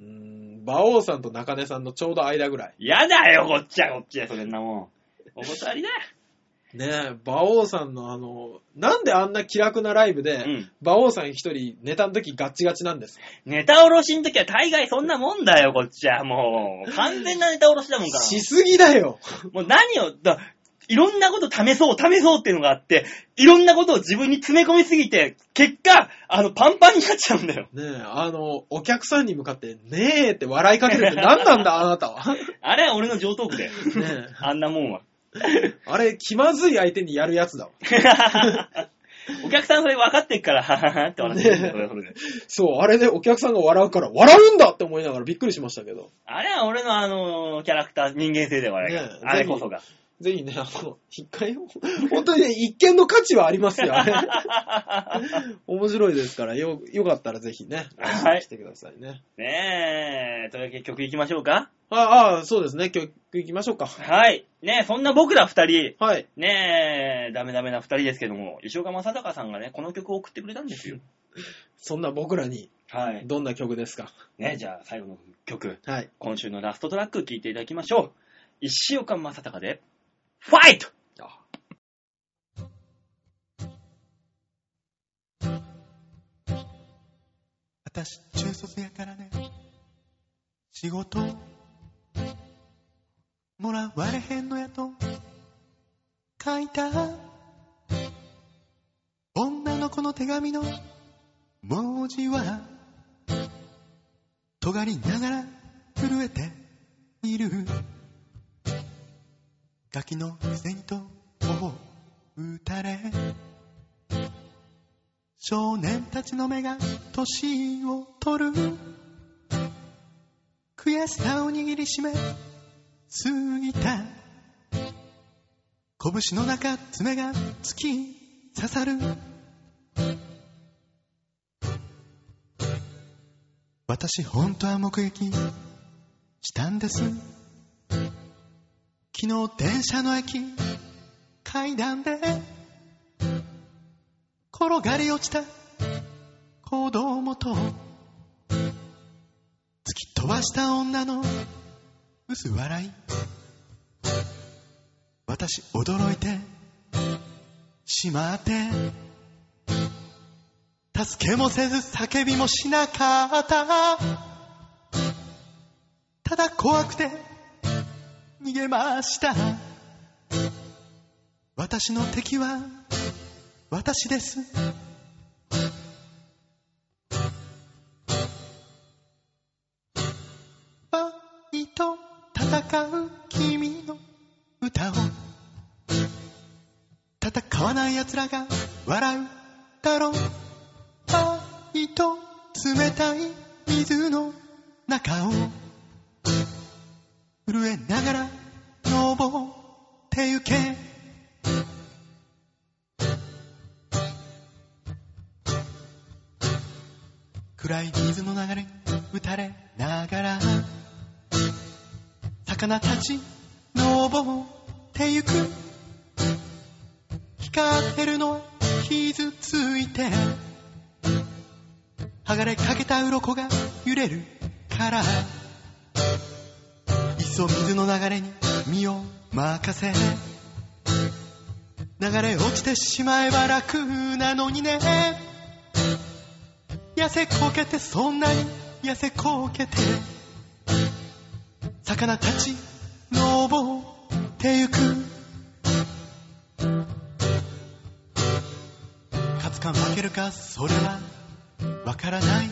うーん、馬王さんと中根さんのちょうど間ぐらい。やだよ、こっちは、こっちは、そんなもん。お断りだ。ねえ、馬王さんのあの、なんであんな気楽なライブで、うん。馬王さん一人ネタの時ガッチガチなんですか？ネタおろしの時は大概そんなもんだよ、こっちは。もう、完全なネタおろしだもんから。しすぎだよ。もう何を、だいろんなこと試そう、試そうっていうのがあって、いろんなことを自分に詰め込みすぎて、結果、あの、パンパンになっちゃうんだよ。ねえ、あの、お客さんに向かって、ねえって笑いかけるって何なんだ、<laughs> あなたは？ねあれは俺の上等句だよ。え、あんなもんは。<laughs> あれ、気まずい相手にやるやつだわ。<laughs> お客さんそれ分かってっから、はははって笑ってるんだよ、そそれで。そう、あれでお客さんが笑うから、笑うんだって思いながらびっくりしましたけど。あれは俺のあの、キャラクター、人間性ではあれがねえあれこそが。ぜひね、あの、一回、<laughs> 本当にね、一見の価値はありますよ、あれ。<laughs> 面白いですから、よ、よかったらぜひね、はい来てくださいね。ねえ、というわけで曲いきましょうか。ああ、そうですね、曲行きましょうか。はい。ねえ、そんな僕ら二人、はい。ねえ、ダメダメな二人ですけども、石岡正隆さんがね、この曲を送ってくれたんですよ。<laughs> そんな僕らに、はい。どんな曲ですか？ねじゃあ最後の曲、はい。今週のラストトラック聴いていただきましょう。石岡正隆で、ファイト私中卒やからね。仕事もらわれへんのやと書いた。女の子の手紙の文字は尖りながら震えている。ガキのくせにと頬を打たれ少年たちの目が年を取る。悔しさを握りしめ過ぎた。拳の中爪が突き刺さる。私本当は目撃したんです。昨日電車の駅階段で転がり落ちた子供と突き飛ばした女の薄笑い。私驚いてしまって。助けもせず叫びもしなかった。ただ怖くて逃げました。私の敵は私です。ファイト戦う君の歌を。戦わない奴らが笑うだろう。ファイト冷たい水の中を震えながら登ってゆけ暗い水の流れ打たれながら魚たち登ってゆく。光ってるのは傷ついて剥がれかけた鱗が揺れるから。いっそ水の流れに身を任せ。流れ落ちてしまえば楽なのにね。痩せこけてそんなに痩せこけて。魚たち登ってゆく。勝つか負けるかそれはわからない。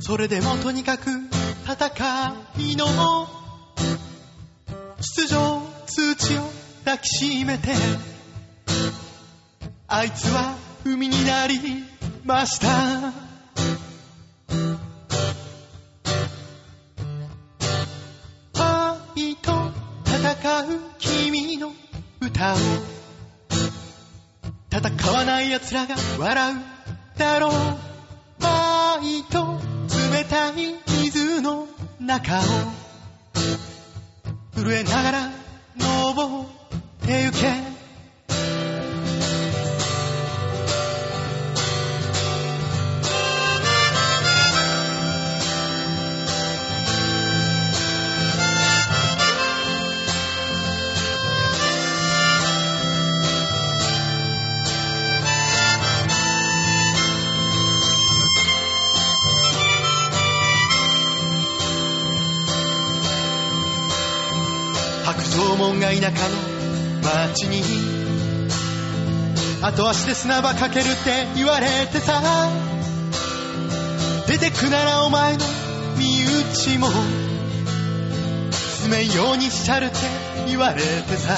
それでもとにかく戦いの抱きしめて。あいつは海になりました。パイと戦う君の歌を。戦わない奴らが笑うだろう。パイと冷たい水の中を。震えながら登てゆけ田舎の町に後足で砂場かけるって言われてさ。出てくならお前の身内も。住めようにしちゃるって言われてさ。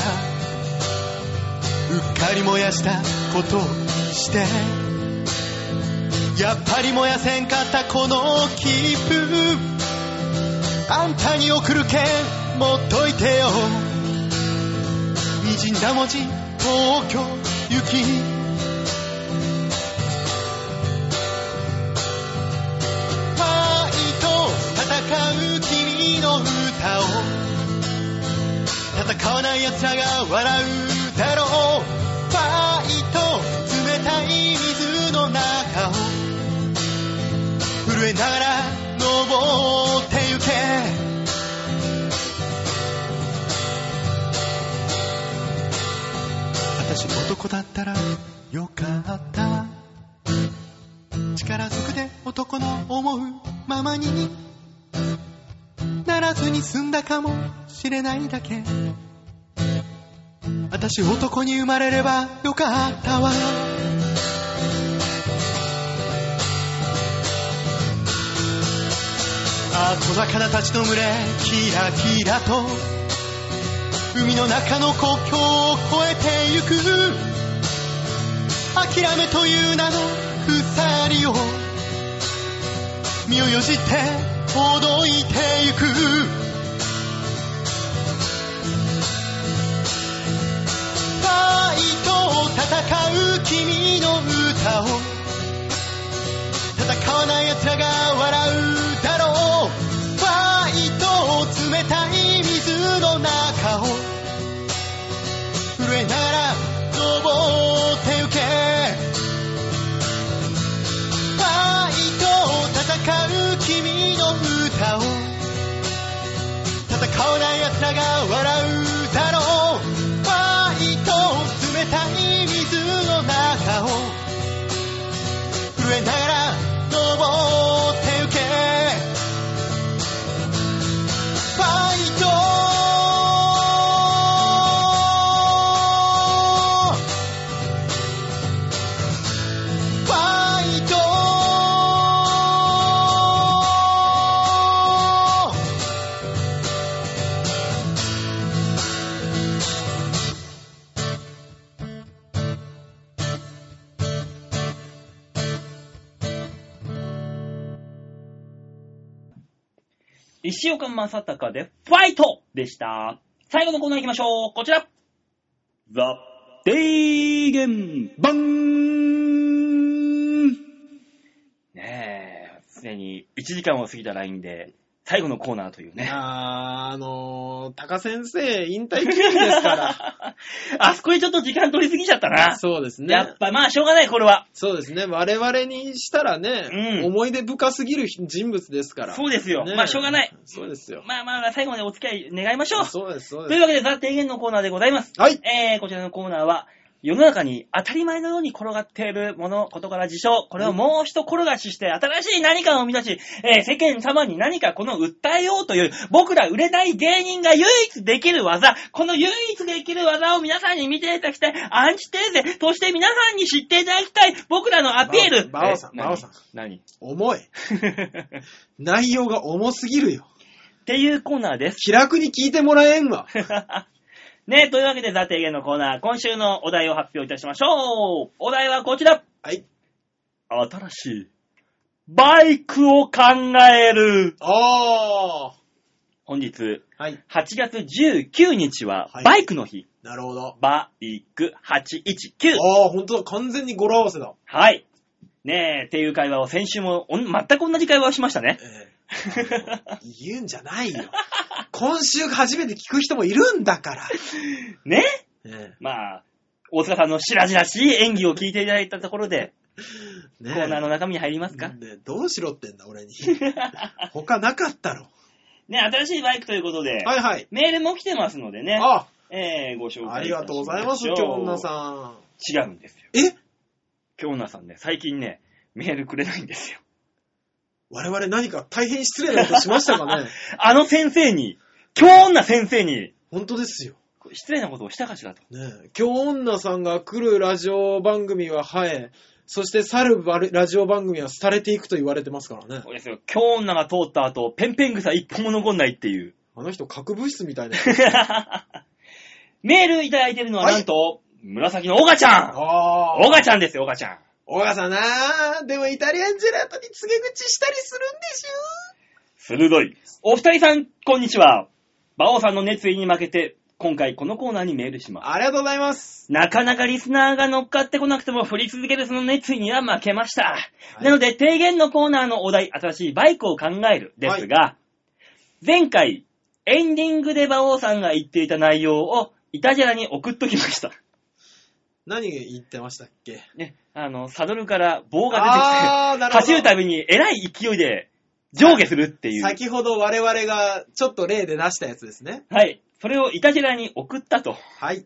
うっかり燃やしたことにして。やっぱり燃やせんかったこの切符。あんたに送るけん持っといてよ。滲んだ文字東京行き。パイと戦う君の歌を。戦わない奴らが笑うだろう。パイと冷たい水の中を。震えながら登ってゆけ。私男だったらよかった。力ずくで男の思うままに。ならずに済んだかもしれないだけ。私男に生まれればよかったわ。あ小魚たちの群れキラキラと。海の中の国境を越えてゆく。諦めという名の鎖を身をよじってほどいてゆく。岡正隆でファイトでした。最後のコーナー行きましょう。こちら。ザ・提言版ねえ、すでに1時間を過ぎたラインで、最後のコーナーというね。あー、あのー、高先生、引退記念ですから。<laughs> あそこにちょっと時間取りすぎちゃったな。そうですねや。っぱまあしょうがない、これは。そうですね。我々にしたらね、うん思い出深すぎる人物ですから。そうですよ。ねまあしょうがない。そうですよ。まあまあ最後までお付き合い願いましょう。そうです、そうです。というわけで、ザ・提言のコーナーでございます。はい。えー、こちらのコーナーは、世の中に当たり前のように転がっているもの、ことから事象、これをもう一転がしして、新しい何かを生み出し、えー世間様に何かこの訴えようという、僕ら売れない芸人が唯一できる技、この唯一できる技を皆さんに見ていただきたい、アンチテーゼ、そして皆さんに知っていただきたい、僕らのアピール。バオさんえバオさん。何？重い。何 <laughs> 内容が重すぎるよ。っていうコーナーです。気楽に聞いてもらえんわ。<laughs> ねというわけで、ザ・提言のコーナー、今週のお題を発表いたしましょう。お題はこちら。はい。新しい、バイクを考える。あ本日、ー。はい。8月19日ははい、バイクの日。なるほど。バイク819。あー、ほんとだ。完全に語呂合わせだ。はい。ねえ、っていう会話を先週もおん全く同じ会話をしましたね。ええ <laughs> 言うんじゃないよ。今週初めて聞く人もいるんだから。ね？えまあ、大塚さんの白々しい演技を聞いていただいたところで、コーナーの中身に入りますか、ねえどうしろってんだ、俺に。<laughs> 他なかったろ。ね新しいバイクということで、はいはい。メールも来てますのでね、あ、えー、ご紹介ありがとうございます、京女さ違うんですよ。ん。え？京女さんね、最近ね、メールくれないんですよ。我々何か大変失礼なことしましたかね？<laughs> あの先生に、京女先生に、本当ですよ。失礼なことをしたかしらと。ねえ、京女さんが来るラジオ番組は生え、そして去るバレラジオ番組は廃れていくと言われてますからね。そうですよ。京女が通った後、ペンペン草一本も残んないっていう。あの人核物質みたいな。<laughs> メールいただいてるのははいなんと、紫のオガちゃんあオガちゃんですよ、オガちゃん。小川さんなあでもイタリアンジェラートに告げ口したりするんでし鋭い。お二人さん、こんにちは。バオさんの熱意に負けて、今回このコーナーにメールします。ょありがとうございます。なかなかリスナーが乗っかってこなくても振り続けるその熱意には負けました。なので、提言のコーナーのお題、新しいバイクを考えるですが、前回、エンディングで馬王さんが言っていた内容を、イタジェラに送っときました。何言ってましたっけね、あの、サドルから棒が出てあー、なきて、るほど。走るたびにえらい勢いで上下するっていう。先ほど我々がちょっと例で出したやつですね。はい。それをイタジェラに送ったと。はい。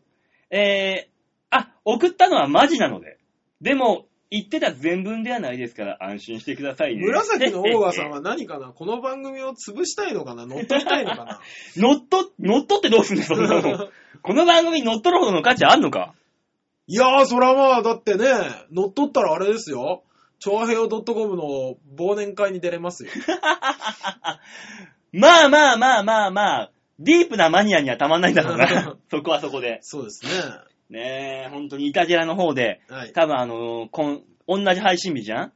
えー、あ、送ったのはマジなので。でも、言ってた全文ではないですから安心してくださいね。紫の大川さんは何かな？この番組を潰したいのかな？乗っ取りたいのかな？<laughs> 乗っと、乗っ取ってどうすんだよ、そんなの。<laughs> この番組に乗っ取るほどの価値あんのか？いやー、そらまあ、だってね、乗っ取ったらあれですよ。超平洋 .com の忘年会に出れますよ。<laughs> まあまあまあまあまあ、ディープなマニアにはたまんないんだろうな。<laughs> そこはそこで。そうですね。ねえ、本当にイタジェラの方で、はい。多分あの、こん、同じ配信日じゃん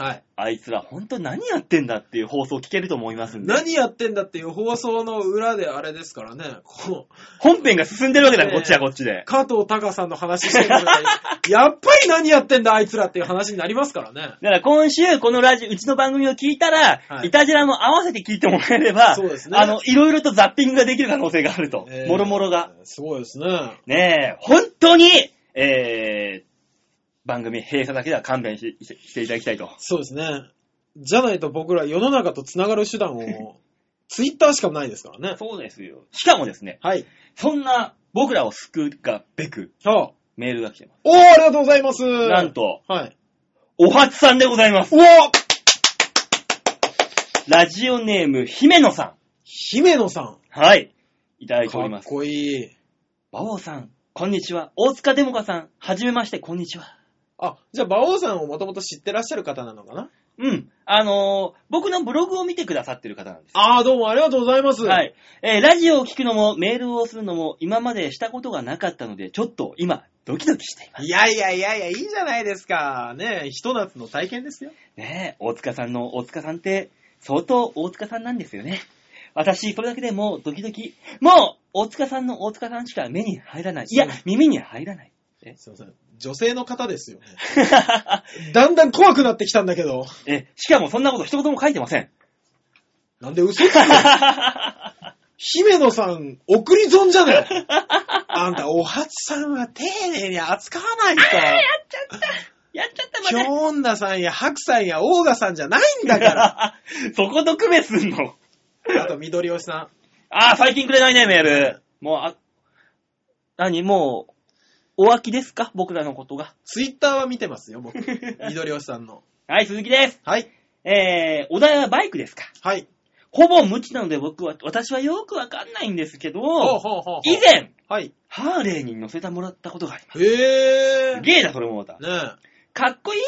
はい。あいつら本当何やってんだっていう放送聞けると思いますんで。何やってんだっていう放送の裏であれですからね。こう、本編が進んでるわけだ、ねえこっちはこっちで。加藤隆さんの話してるのに <laughs> やっぱり何やってんだあいつらっていう話になりますからね。だから今週このラジオ、うちの番組を聞いたら、はいイタジェラも合わせて聞いてもらえれば、そうですねあの、いろいろとザッピングができる可能性があると。えーもろもろが。。すごいですね。ねえ、本当に、えー、番組閉鎖だけでは勘弁ししていただきたいと。そうですね。じゃないと僕ら世の中と繋がる手段を <laughs> ツイッターしかないですからね。そうですよ。しかもですね、はい。そんな僕らを救うがべくあメールが来てまおー、ありがとうございます。す。なんと、はい。おはつさんでございます。うわラジオネーム、姫野さ姫野さん。ん。はい。いただいておかっります。こいい。馬王さん、こんにちは。大塚デモカさん、はじめまして、こんにちは。あ、じゃあ、馬王さんをもともと知ってらっしゃる方なのかな？うん。あのー僕のブログを見てくださってる方なんです。あー、どうもありがとうございます。は。い。えーラジオを聞くのも、メールをするのも、今までしたことがなかったので、ちょっと今、ドキドキしています。いやいやいやいや、いいじゃないですか。ねえ、ひと夏の体験ですよ。ねえ、大塚さんの大塚さんって、相当大塚さんなんですよね。私、それだけでもうドキドキ。もう、大塚さんの大塚さんしか目に入らない。いや耳に入らない。すいません。女性の方ですよね。<laughs> だんだん怖くなってきたんだけど。え、しかもそんなこと一言も書いてません。なんで嘘つくの？姫野さん、送り損じゃない？<laughs> あんた、お初さんは丁寧に扱わないと。やっちゃったま京女さんや白さんやオーガさんじゃないんだから。<laughs> そこと区別すんの？あと、緑吉さん。あー、最近くれないね、メール。もう、あ、何？もう、お飽きですか？僕らのことが。ツイッターは見てますよ、僕。<laughs> 緑吉さんの。はい、鈴木です。はい。えー、お題はバイクですか？はい。ほぼ無知なので僕は、私はよくわかんないんですけど、ほうほうほうほう以前、はい。ハーレーに乗せてもらったことがあります。へー。ゲーだ、それもまた。ねかっこいい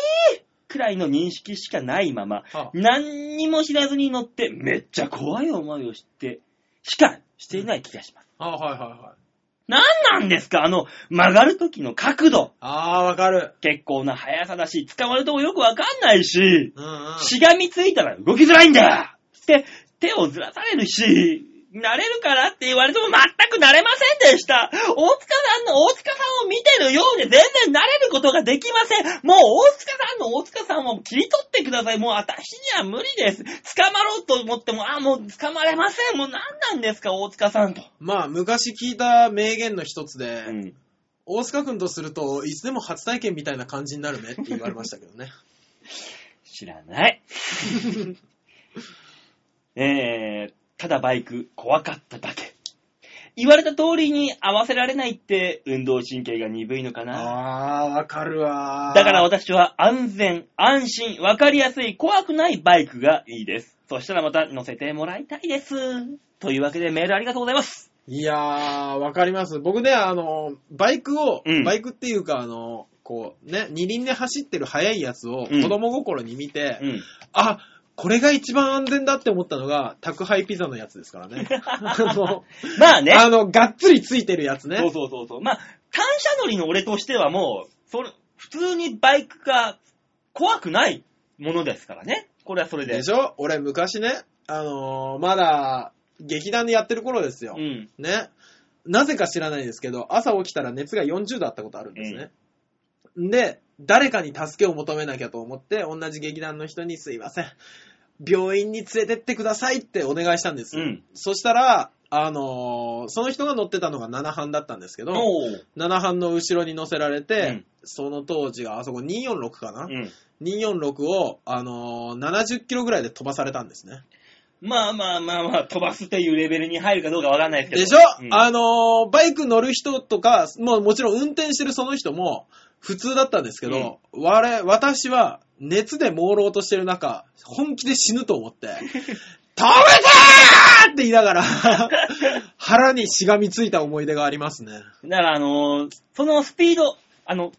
くらいの認識しかないまま、え。は何にも知らずに乗って、めっちゃ怖い思いをして、しかしていない気がします。あ、はいはいはい。何なんですか？あの、曲がる時の角度。あー、わかる。結構な速さだし、捕まるとこよくわかんないし、うんうん。しがみついたら動きづらいんだって、手をずらされるし、慣れるからって言われても全く慣れませんでした。大塚さんの大塚さんを見てるようで全然慣れることができません。もう大塚さんの大塚さんを切り取ってください。もう私には無理です。捕まろうと思っても、あ、もう捕まれません。もう何なんですか、大塚さんと。まあ、昔聞いた名言の一つで、うん。大塚くんとすると、いつでも初体験みたいな感じになるねって言われましたけどね。<laughs> 知らない。<laughs> えー、ただバイク怖かっただけ。言われた通りに合わせられないって運動神経が鈍いのかな。あー、わかるわー。だから私は安全、安心、わかりやすい、怖くないバイクがいいです。そしたらまた乗せてもらいたいです。というわけでメールありがとうございます。いやー、わかります。僕ね、あの、バイクを、うんバイクっていうか、あの、こう、ね、二輪で走ってる速いやつをうん子供心に見て、うん。あ、これが一番安全だって思ったのが、宅配ピザのやつですからね。あの、まあね。あの、がっつりついてるやつね。そうそうそうそう。まあ、単車乗りの俺としてはもう、それ、普通にバイクが怖くないものですからね。これはそれで。でしょ？俺昔ね、あのーまだ、劇団でやってる頃ですよ。うん。ね。なぜか知らないですけど、朝起きたら熱が40度あったことあるんですね。で、誰かに助けを求めなきゃと思って、同じ劇団の人にすいません。病院に連れてってくださいってお願いしたんです。うんそしたら、あのーその人が乗ってたのが7班だったんですけど、おー7班の後ろに乗せられて、うんその当時があそこ246かな、うん。246を、あのー70キロぐらいで飛ばされたんですね。まあまあまあまあ、飛ばすっていうレベルに入るかどうかわかんないですけど。でしょ、うんあのーバイク乗る人とか、もうもちろん運転してるその人も普通だったんですけど、我私は熱で朦朧としてる中、本気で死ぬと思って、止めてーって言いながら、腹にしがみついた思い出がありますね。だからあのーそのスピード、あの、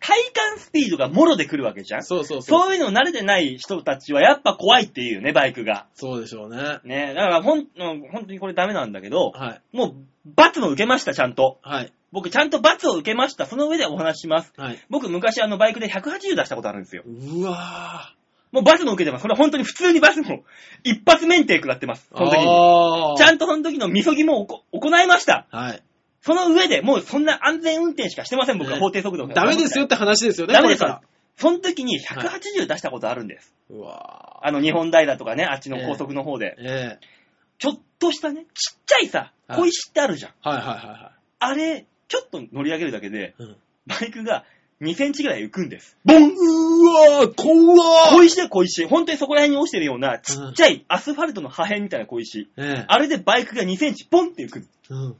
体感スピードがもろで来るわけじゃんそうそうそう。そういうの慣れてない人たちはやっぱ怖いっていうね、バイクが。そうでしょうね。ねだからほん、うん本当にこれダメなんだけど、はい。もう、罰も受けました、ちゃんと。はい。僕、ちゃんと罰を受けました。その上でお話しします。はい。僕、昔あの、バイクで180出したことあるんですよ。うわもう罰も受けてます。これは本当に普通に罰も、一発免停食らってます。ー。その時に。ちゃんとその時のみそぎも行いました。はい。その上で、もうそんな安全運転しかしてません、僕はね法定速度がダメですよって話ですよね、ダメですから。その時に180出したことあるんです。うわあの、日本平とかね、あっちの高速の方で。ー。ええちょっとしたね、ちっちゃいさ、はい小石ってあるじゃん。はいはいはいはい。あれ、ちょっと乗り上げるだけで、うんバイクが2センチぐらい浮くんです。ボンうわー、怖小石で小石。本当にそこら辺に落ちてるようなちっちゃいアスファルトの破片みたいな小石。ええ。あれでバイクが2センチポンって浮く。うん。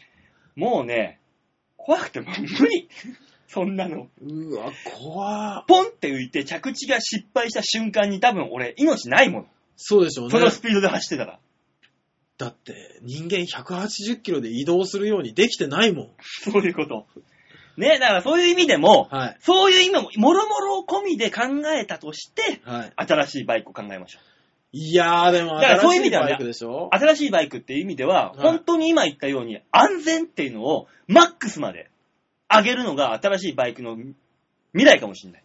もうね、怖くてもう無理。<laughs> そんなの。うわ、怖ポンって浮いて着地が失敗した瞬間に多分俺命ないもの。そうでしょうねそ。のスピードで走ってたら。だって、人間180キロで移動するようにできてないもん。そういうこと。ね、だからそういう意味でも、はい。そういう意味も、もろもろ込みで考えたとして、はい。新しいバイクを考えましょいやー、でもだからそういう意味ではね新しいバイクでしょ？う。新しいバイクっていう意味では、はい本当に今言ったように、安全っていうのをマックスまで上げるのが新しいバイクの未来かもしれない。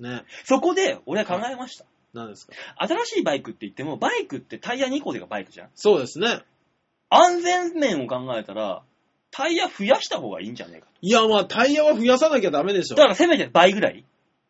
ね。そこで、俺は考えました。何ですか？新しいバイクって言っても、バイクってタイヤ2個でがバイクじゃんそうですね。安全面を考えたら、タイヤ増やした方がいいんじゃねえか。いや、まあ、タイヤは増やさなきゃダメでしょだ。からせめて倍ぐらい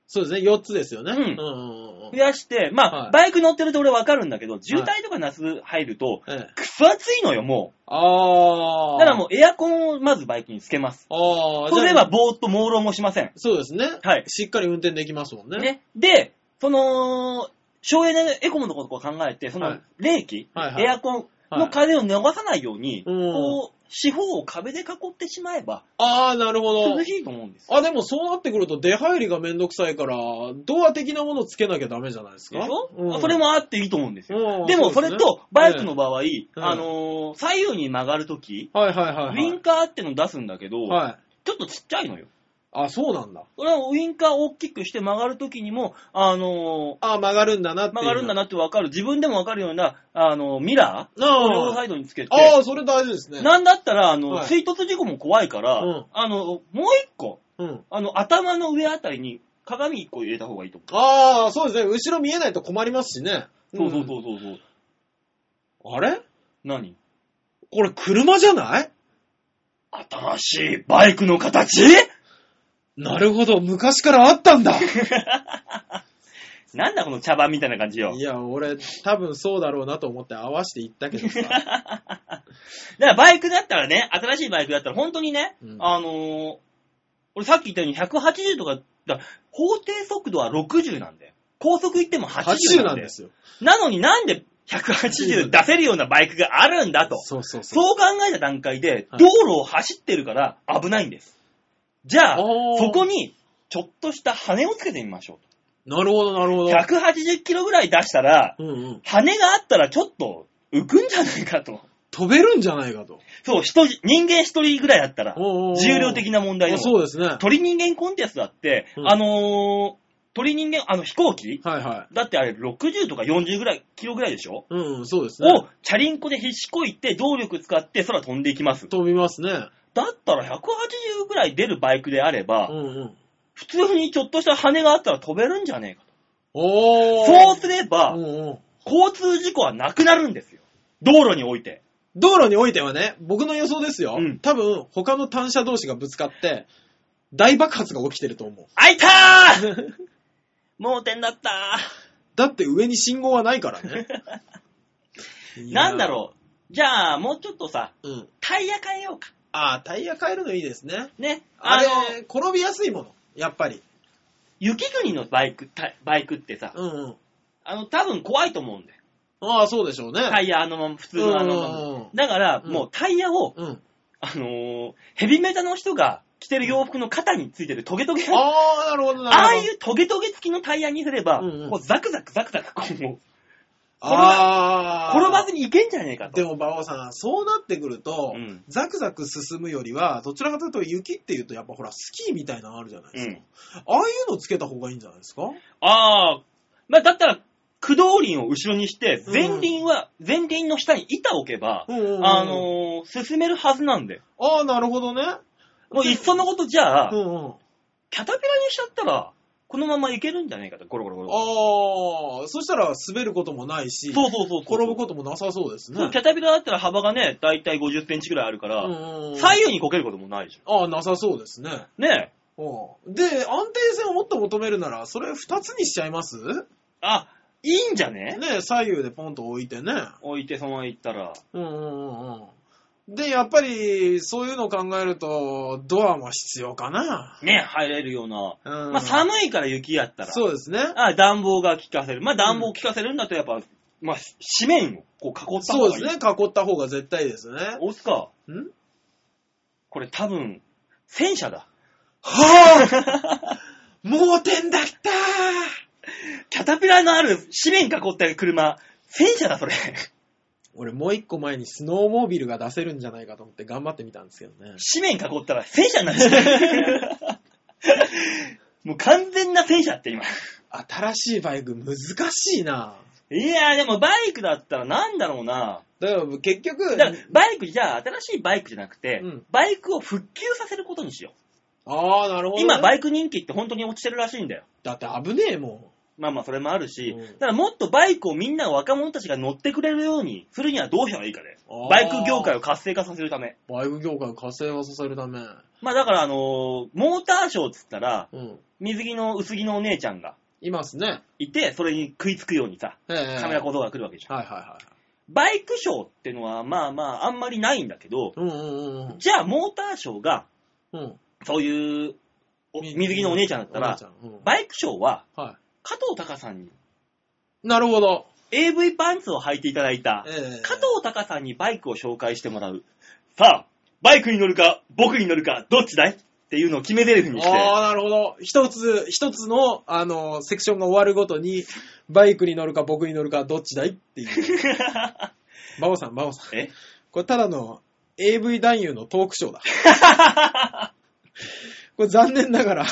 そうですね、4つですよね。うんうんうんうん増やして、まあ、はいバイク乗ってると俺わかるんだけど、渋滞とか夏入ると、ええ。くそ暑いのよ、もあー。う。だからもうエアコンをまずバイクにつけます。あー。そうすればぼーっと朦朧もしません。そうですね。はいしっかり運転できますもんね。ね。で、その、省エネエコムのことを考えて、そのはい冷気、はいはいエアコンの風を流さないように、うんこう、四方を壁で囲ってしまえば、あー、なるほど涼。しいと思うんですよ。あ、でもそうなってくると出入りがめんどくさいから、ドア的なものつけなきゃダメじゃないですか？でしょ、うんそれもあっていいと思うんですよ。うんでもそれと、バイクの場合、えあのー左右に曲がるとき、はいはいはい、はい。ウィンカーっての出すんだけど、はい。ちょっとちっちゃいのよ。あ、そうなんだ。それはウィンカーを大きくして曲がるときにも、あのあ、曲がるんだなっていう。ー曲がるんだなってわかる、自分でもわかるような、あのーミラーあを両あサイドにつけて、ああ、それ大事ですね。なんだったら、あの、はい追突事故も怖いから、うんあの、もう一個、うん。あの、頭の上あたりに鏡一個入れた方がいいと思ああ、そうですね。後ろ見えないと困りますしね。う。そうそうそうそうそう。うん。あれ？何？これ車じゃない？新しいバイクの形？なるほど。昔からあったんだ。<laughs> なんだこの茶番みたいな感じよい。や、俺、多分そうだろうなと思って合わせて言ったけどさ。<laughs> だからバイクだったらね、新しいバイクだったら本当にね、うんあのー俺さっき言ったように180とか、だ法定速度は60なんだよ。高速行っても80 80なだよなんんで。すよ。なのになんで180出せるようなバイクがあるんだと。そうそうそう。そう考えた段階で、はい道路を走ってるから危ないんです。じゃあ、おーそこに、ちょっとした羽をつけてみましょなるほど、なるほう。ど。180キロぐらい出したら、うんうん。羽があったらちょっと浮くんじゃないかと。飛べるんじゃないかと。そう、人、人間一人ぐらいだったら、重量的な問題であも。そうですね。はい鳥人間コンテストだって、うんあのー、鳥人間、あの飛行機？はい。だってあれ60とか40ぐらい、キロぐらいでしょ、うんうん、そうですね。を、チャリンコでひしこいて、動力使って空飛んでいきます。飛びますね。だったら180ぐらい出るバイクであれば、うんうん。普通にちょっとした羽があったら飛べるんじゃねえか。と。そうすれば、うんうん交通事故はなくなるんですよ。道路において。道路においてはね、僕の予想ですよ。うん多分、他の単車同士がぶつかって、大爆発が起きてると思う。開いたー <laughs> 盲点だっただって上に信号はないからね。ー。<laughs> なんだろう。じゃあ、もうちょっとさ、う。うん。タイヤ変えようか。ああ、タイヤ変えるのいいですね。ね。あれあの、、転びやすいもの。やっぱり。雪国のバイク、バイクってさ、うんうん。あの、多分怖いと思うんだよ。ああ、そうでしょうね。タイヤあのまま、普通のあのまま。うんだから、うんもうタイヤを、うん。あのーヘビメタの人が着てる洋服の肩についてるトゲトゲがああ、なるほど、なるほど。ああいうトゲトゲ付きのタイヤにすれば、うんうんこうザクザクザクザクこう、ああ。転ばずにいけんじゃねえかと。でも、馬王さん、そうなってくると、うんザクザク進むよりは、どちらかというと雪っていうと、やっぱほら、スキーみたいなのあるじゃないですか。うんああいうのつけた方がいいんじゃないですか？ああ、まあだったら、駆動輪を後ろにして、うん前輪は、前輪の下に板を置けば、うんうんうんあのー進めるはずなんで。ああ、なるほどね。もういっそのことじゃあ、うんうん。キャタピラにしちゃったら、このままいけるんじゃないかと、ゴロゴロゴロ。ああ、そしたら滑ることもないし、そうそうそうそう。転ぶこともなさそうですね。キャタピラだったら幅がね、だいたい50センチぐらいあるから、左右にこけることもないじああ、なさそうですね。ねえ。うんで、安定性をもっと求めるなら、それ二つにしちゃいます？あ、いいんじゃね？ね左右でポンと置いてね。置いてそのまま行ったら。うんうんうんうん。で、やっぱり、そういうのを考えると、ドアも必要かな。ね、入れるような。うんまあ寒いから雪やったら。そうですね。あ暖房が効かせる。まあ暖房効かせるんだとやっぱ、まあ紙面をこう囲った方がいい。そうですね。囲った方が絶対ですね。押すか。ん？これ多分、戦車だ。はぁ <laughs> 盲点だったキャタピラのある紙面囲った車、戦車だ、それ。俺もう一個前にスノーモービルが出せるんじゃないかと思って頑張ってみたんですけどね。紙面囲ったら戦車になっちゃう。<laughs> もう完全な戦車って今。新しいバイク難しいな。いやーでもバイクだったらなんだろうな。だから結局、だからバイクじゃあ新しいバイクじゃなくて、うんバイクを復旧させることにしよああ、なるほう。ど、ね。今バイク人気って本当に落ちてるらしいんだよ。だって危ねえもまあまあそれもあるし、うんだからもっとバイクをみんな若者たちが乗ってくれるようにするにはどうしたらいいかね。あーバイク業界を活性化させるため。ん。バイク業界を活性化させるため。まあだからあのーモーターショーっつったら、うん。水着の薄着のお姉ちゃんがいますね。いて、それに食いつくようにさ、ええカメラ小僧が来るわけじゃん。はいはいはバイクショーってのはまあまああんまりないんだけど、い。うんうんうんじゃあモーターショーが、うん。うん。そういう水着のお姉ちゃんだったらお姉ち、ゃんうんバイクショーはは加藤隆さんにい。なるほど。AV パンツを履いていただいたええ加藤隆さんにバイクを紹介してもらう。さあ、バイクに乗るか、僕に乗るか、どっちだい？っていうのを決め台詞にして、ああ、なるほど。一つ、一つの、あの、セクションが終わるごとに、バイクに乗るか僕に乗るかどっちだい？っていう。<laughs> バオさん、バオさん。え？これただの AV 男優のトークショーだ。<laughs> これ残念ながら、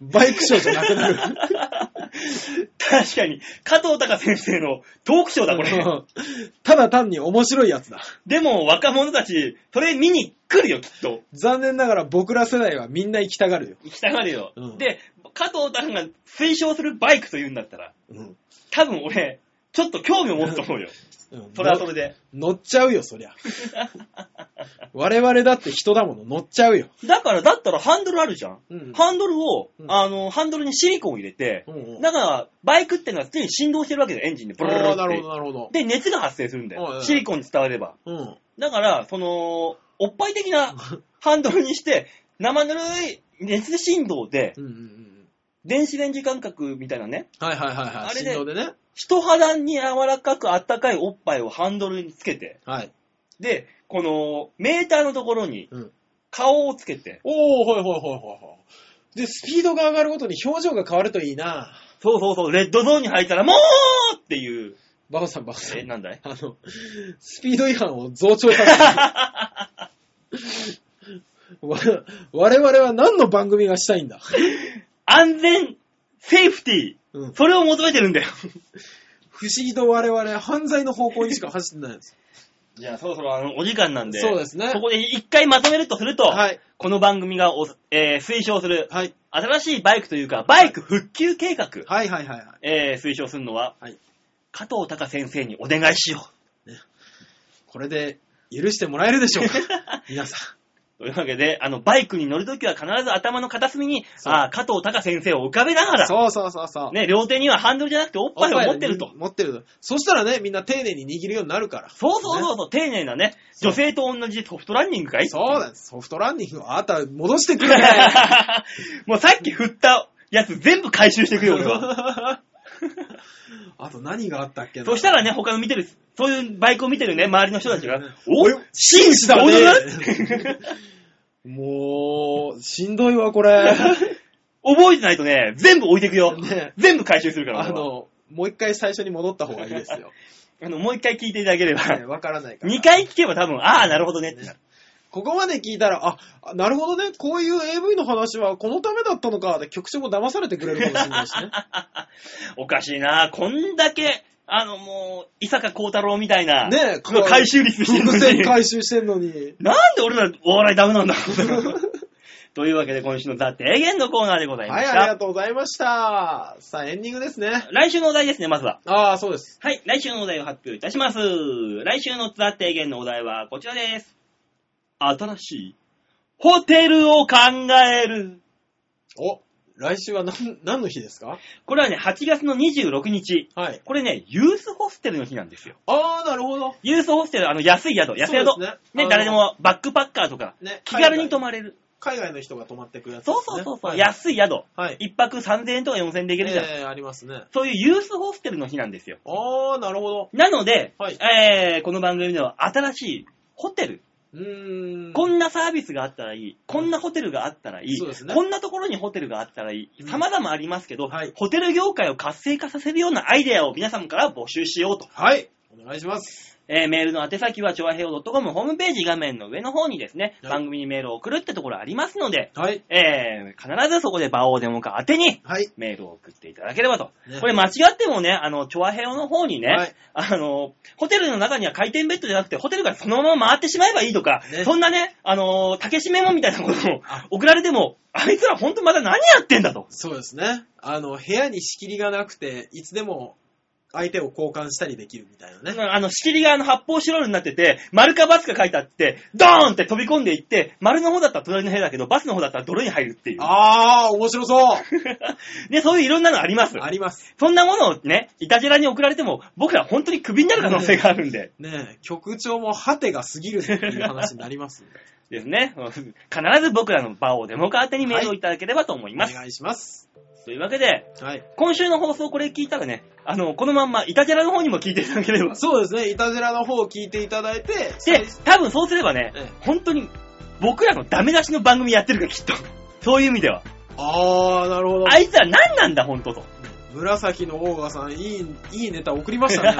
バイクショーじゃなくなる。<laughs> 確かに、加藤隆先生のトークショーだ、これ。ただ単に面白いやつだ。でも、若者たち、それ見に来るよ、きっと。残念ながら僕ら世代はみんな行きたがるよ。行きたがるよ。うんで、加藤隆が推奨するバイクというんだったら、うん。多分俺、ちょっと興味を持つと思うよ。うんそれはそれで。乗っちゃうよ、そりゃ。<laughs> 我々だって人だもの、乗っちゃうよ。だから、だったらハンドルあるじゃん。うんハンドルを、うんあの、ハンドルにシリコンを入れて、うんうんだから、バイクってのは常に振動してるわけだよ、エンジンで。ブルルルルってなるほど、なるほど。で、熱が発生するんだよ。はいはいシリコンに伝われば。うん。だから、その、おっぱい的な <laughs> ハンドルにして、生ぬるい熱振動で、うんうんうん。電子レンジ感覚みたいなね、はいはいはいはい。あれで振動でね。人肌に柔らかくあったかいおっぱいをハンドルにつけて、はい。で、このメーターのところにうん。顔をつけて、おー、はいはいはいはいはい。で、スピードが上がるごとに表情が変わるといいな。そうそうそう、レッドゾーンに入ったら、もうっていう、バオさん、バオさえ、ん。なんだい？あの、スピード違反を増長させて <laughs> わ我々は何の番組がしたいんだ？安全、セーフティー、うん。それを求めてるんだよ。不思議と我々犯罪の方向にしか走ってないんです。じゃあ、そろそろあの、お時間なんで、そうですねここで一回まとめるとすると、はい。この番組がお、えー推奨する、はい。新しいバイクというか、バイク復旧計画、はいはいはいはい。えー推奨するのは、はい加藤隆先生にお願いしよこれで許してもらえるでしょうか？<laughs> 皆さう。というわけで、あの、バイクに乗るときは必ず頭の片隅に、そうああ、加藤隆先生を浮かべながん。ら、そうそうそうそう。ね、両手にはハンドルじゃなくておっぱいを持ってると。持ってると。そしたらね、みんな丁寧に握るようになるから。そうそうそうそう、丁寧なね、女性と同じソフトランニングかいそうだよ。ソフトランニングをあなた戻してくれね。<laughs> もうさっき振ったやつ全部回収してくよ、俺は。<laughs> <laughs> あと何があったっけな？そしたらね、他の見てる、そういうバイクを見てるね、周りの人たちが、お？おい紳士だねね <laughs> もう、しんどいわ、これ。<laughs> 覚えてないとね、全部置いてくよ。ね全部回収するから。あの、もう一回最初に戻った方がいいですよ。あの、もう一回聞いていただければ、ねわからないから。2回聞けば多分、ああ、なるほどねってなる。ここまで聞いたら、あ、あなるほどね、こういう AV の話はこのためだったのか、で局長も騙されてくれるかもしれないしね。<laughs> おかしいなこんだけ、あの、もう、伊坂幸太郎みたいな、ねえこの回収率してるの伏線に、回収してんのに。なんで俺らお笑いダメなんだろう <laughs> というわけで、今週のザ・提言のコーナーでございまはい、しありがた。とうございました。さあ、エンディングですね。来週のお題ですね、まずは。ああ、そうです。はい、来週のお題を発表いたします。来週のザ・提言のお題はこちらです。新しいホテルを考える。お、来週は何、何の日ですか？これはね、8月の26日。はい。これね、ユースホステルの日なんですよ。あー、なるほど。ユースホステル、あの、安い宿、安宿。そうですねあの誰でもバックパッカーとか、ね、気軽に泊ままれる。海外の人が泊まってくやつですね。そうそうそうそう、はい安い宿。はい。一泊3000円とか4000円で行けるじゃん。えー、ありますね。そういうユースホステルの日なんですよ。あー、なるほど。なので、はいえー、この番組では新しいホテル、うーん。こんなサービスがあったらいい、こんなホテルがあったらいい、そうですねこんなところにホテルがあったらいい、うん様々ありますけど、はいホテル業界を活性化させるようなアイデアを皆様から募集しようと。はい。お願いします。えーメールの宛先は、ちょわへお .com ホームページ画面の上の方にですね、はい番組にメールを送るってところありますので、はい。えー必ずそこで場をデモか宛てにはい。メールを送っていただければと。ねこれ間違ってもね、あの、チョアヘオの方にね、はいあの、ホテルの中には回転ベッドじゃなくて、ホテルがそのまま回ってしまえばいいとか、ねそんなね、あの、竹締めもみたいなことをあ送られても、あいつらほんとまだ何やってんだと。そうですね。あの、部屋に仕切りがなくて、いつでも相手を交換したりできるみたいなね。あの、仕切りがあの発泡スチロールになってて、丸かバツか書いてあって、ドーンって飛び込んでいって、丸の方だったら隣の部屋だけど、バスの方だったら泥に入るっていう。あー、面白そうで、<laughs> そういういろんなのあります。あります。そんなものをね、いたじらに送られても、僕ら本当にクビになる可能性があるんで。ねえ、局長もハテが過ぎるっていう話になりますんで。<laughs> ですね。必ず僕らの場をデモカーテにメールをいただければと思います。お願いします。というわけで、はい。今週の放送これ聞いたらね、あの、このまんま、イタジェラの方にも聞いていただければ。そうですね、イタジェラの方を聞いていただいて、で最、多分そうすればねええ、本当に、僕らのダメ出しの番組やってるから、きっと。<laughs> そういう意味では。あー、なるほど。あいつら何なんだ、本当と。紫のオーガさん、いい、いいネタ送りましたね、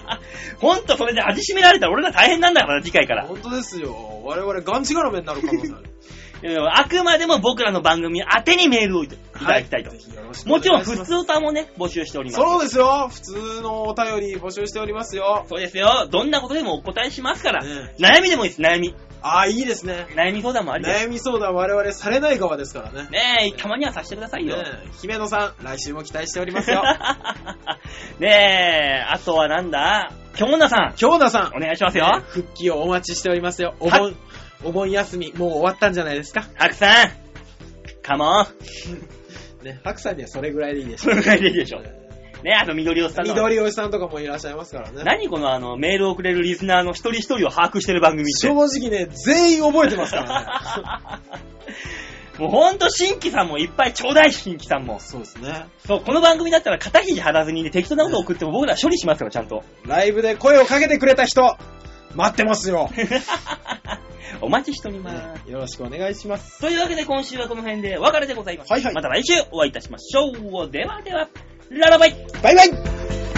<laughs> 本当それで味しめられたら俺ら大変なんだからな、次回から。本当に。本当ですよ。我々、がんじがらめになる可能性ある。<laughs> あくまでも僕らの番組宛てにメールをいただきたいと。ぜひよろしくおもちろん、普通歌もね、募集しております。そうですよ。普通のお便り募集しておりますよ。そうですよ。どんなことでもお答えしますから。ね悩みでもいいです、悩み。ああ、いいですね。悩み相談もあり。悩み相談我々されない側ですからね。ねえ、たまにはさせてくださいよ。ねえ姫野さん、来週も期待しておりますよ。<laughs> ねえ、あとはなんだ？京女さん、京奈さん、お願いしますよ。ね復帰をお待ちしておりますよ。おは盆、お盆休み、もう終わったんじゃないですか？ハクさん、カモン。<laughs> ね、白さんにはそれぐらいでいいでしそょ。れぐらいでいいでしょ。ねあと緑尾さんの。緑おじさんとかもいらっしゃいますからね。何このあの、メールをくれるリスナーの一人一人を把握してる番組って。正直ね、全員覚えてますからね。<laughs> もうほんと新規さんもいっぱいちょうだい、新規さんも。そうですね。そう、この番組だったら肩肘張らずにね、適当なことを送っても僕ら処理しますから、ちゃんと。ライブで声をかけてくれた人、待ってますよ。<laughs> <laughs> お待ちしております。ねよろしくお願いします。というわけで今週はこの辺でお別れでございます。はいはいまた来週お会いいたしましょう。ではでは、ララバイバイバイ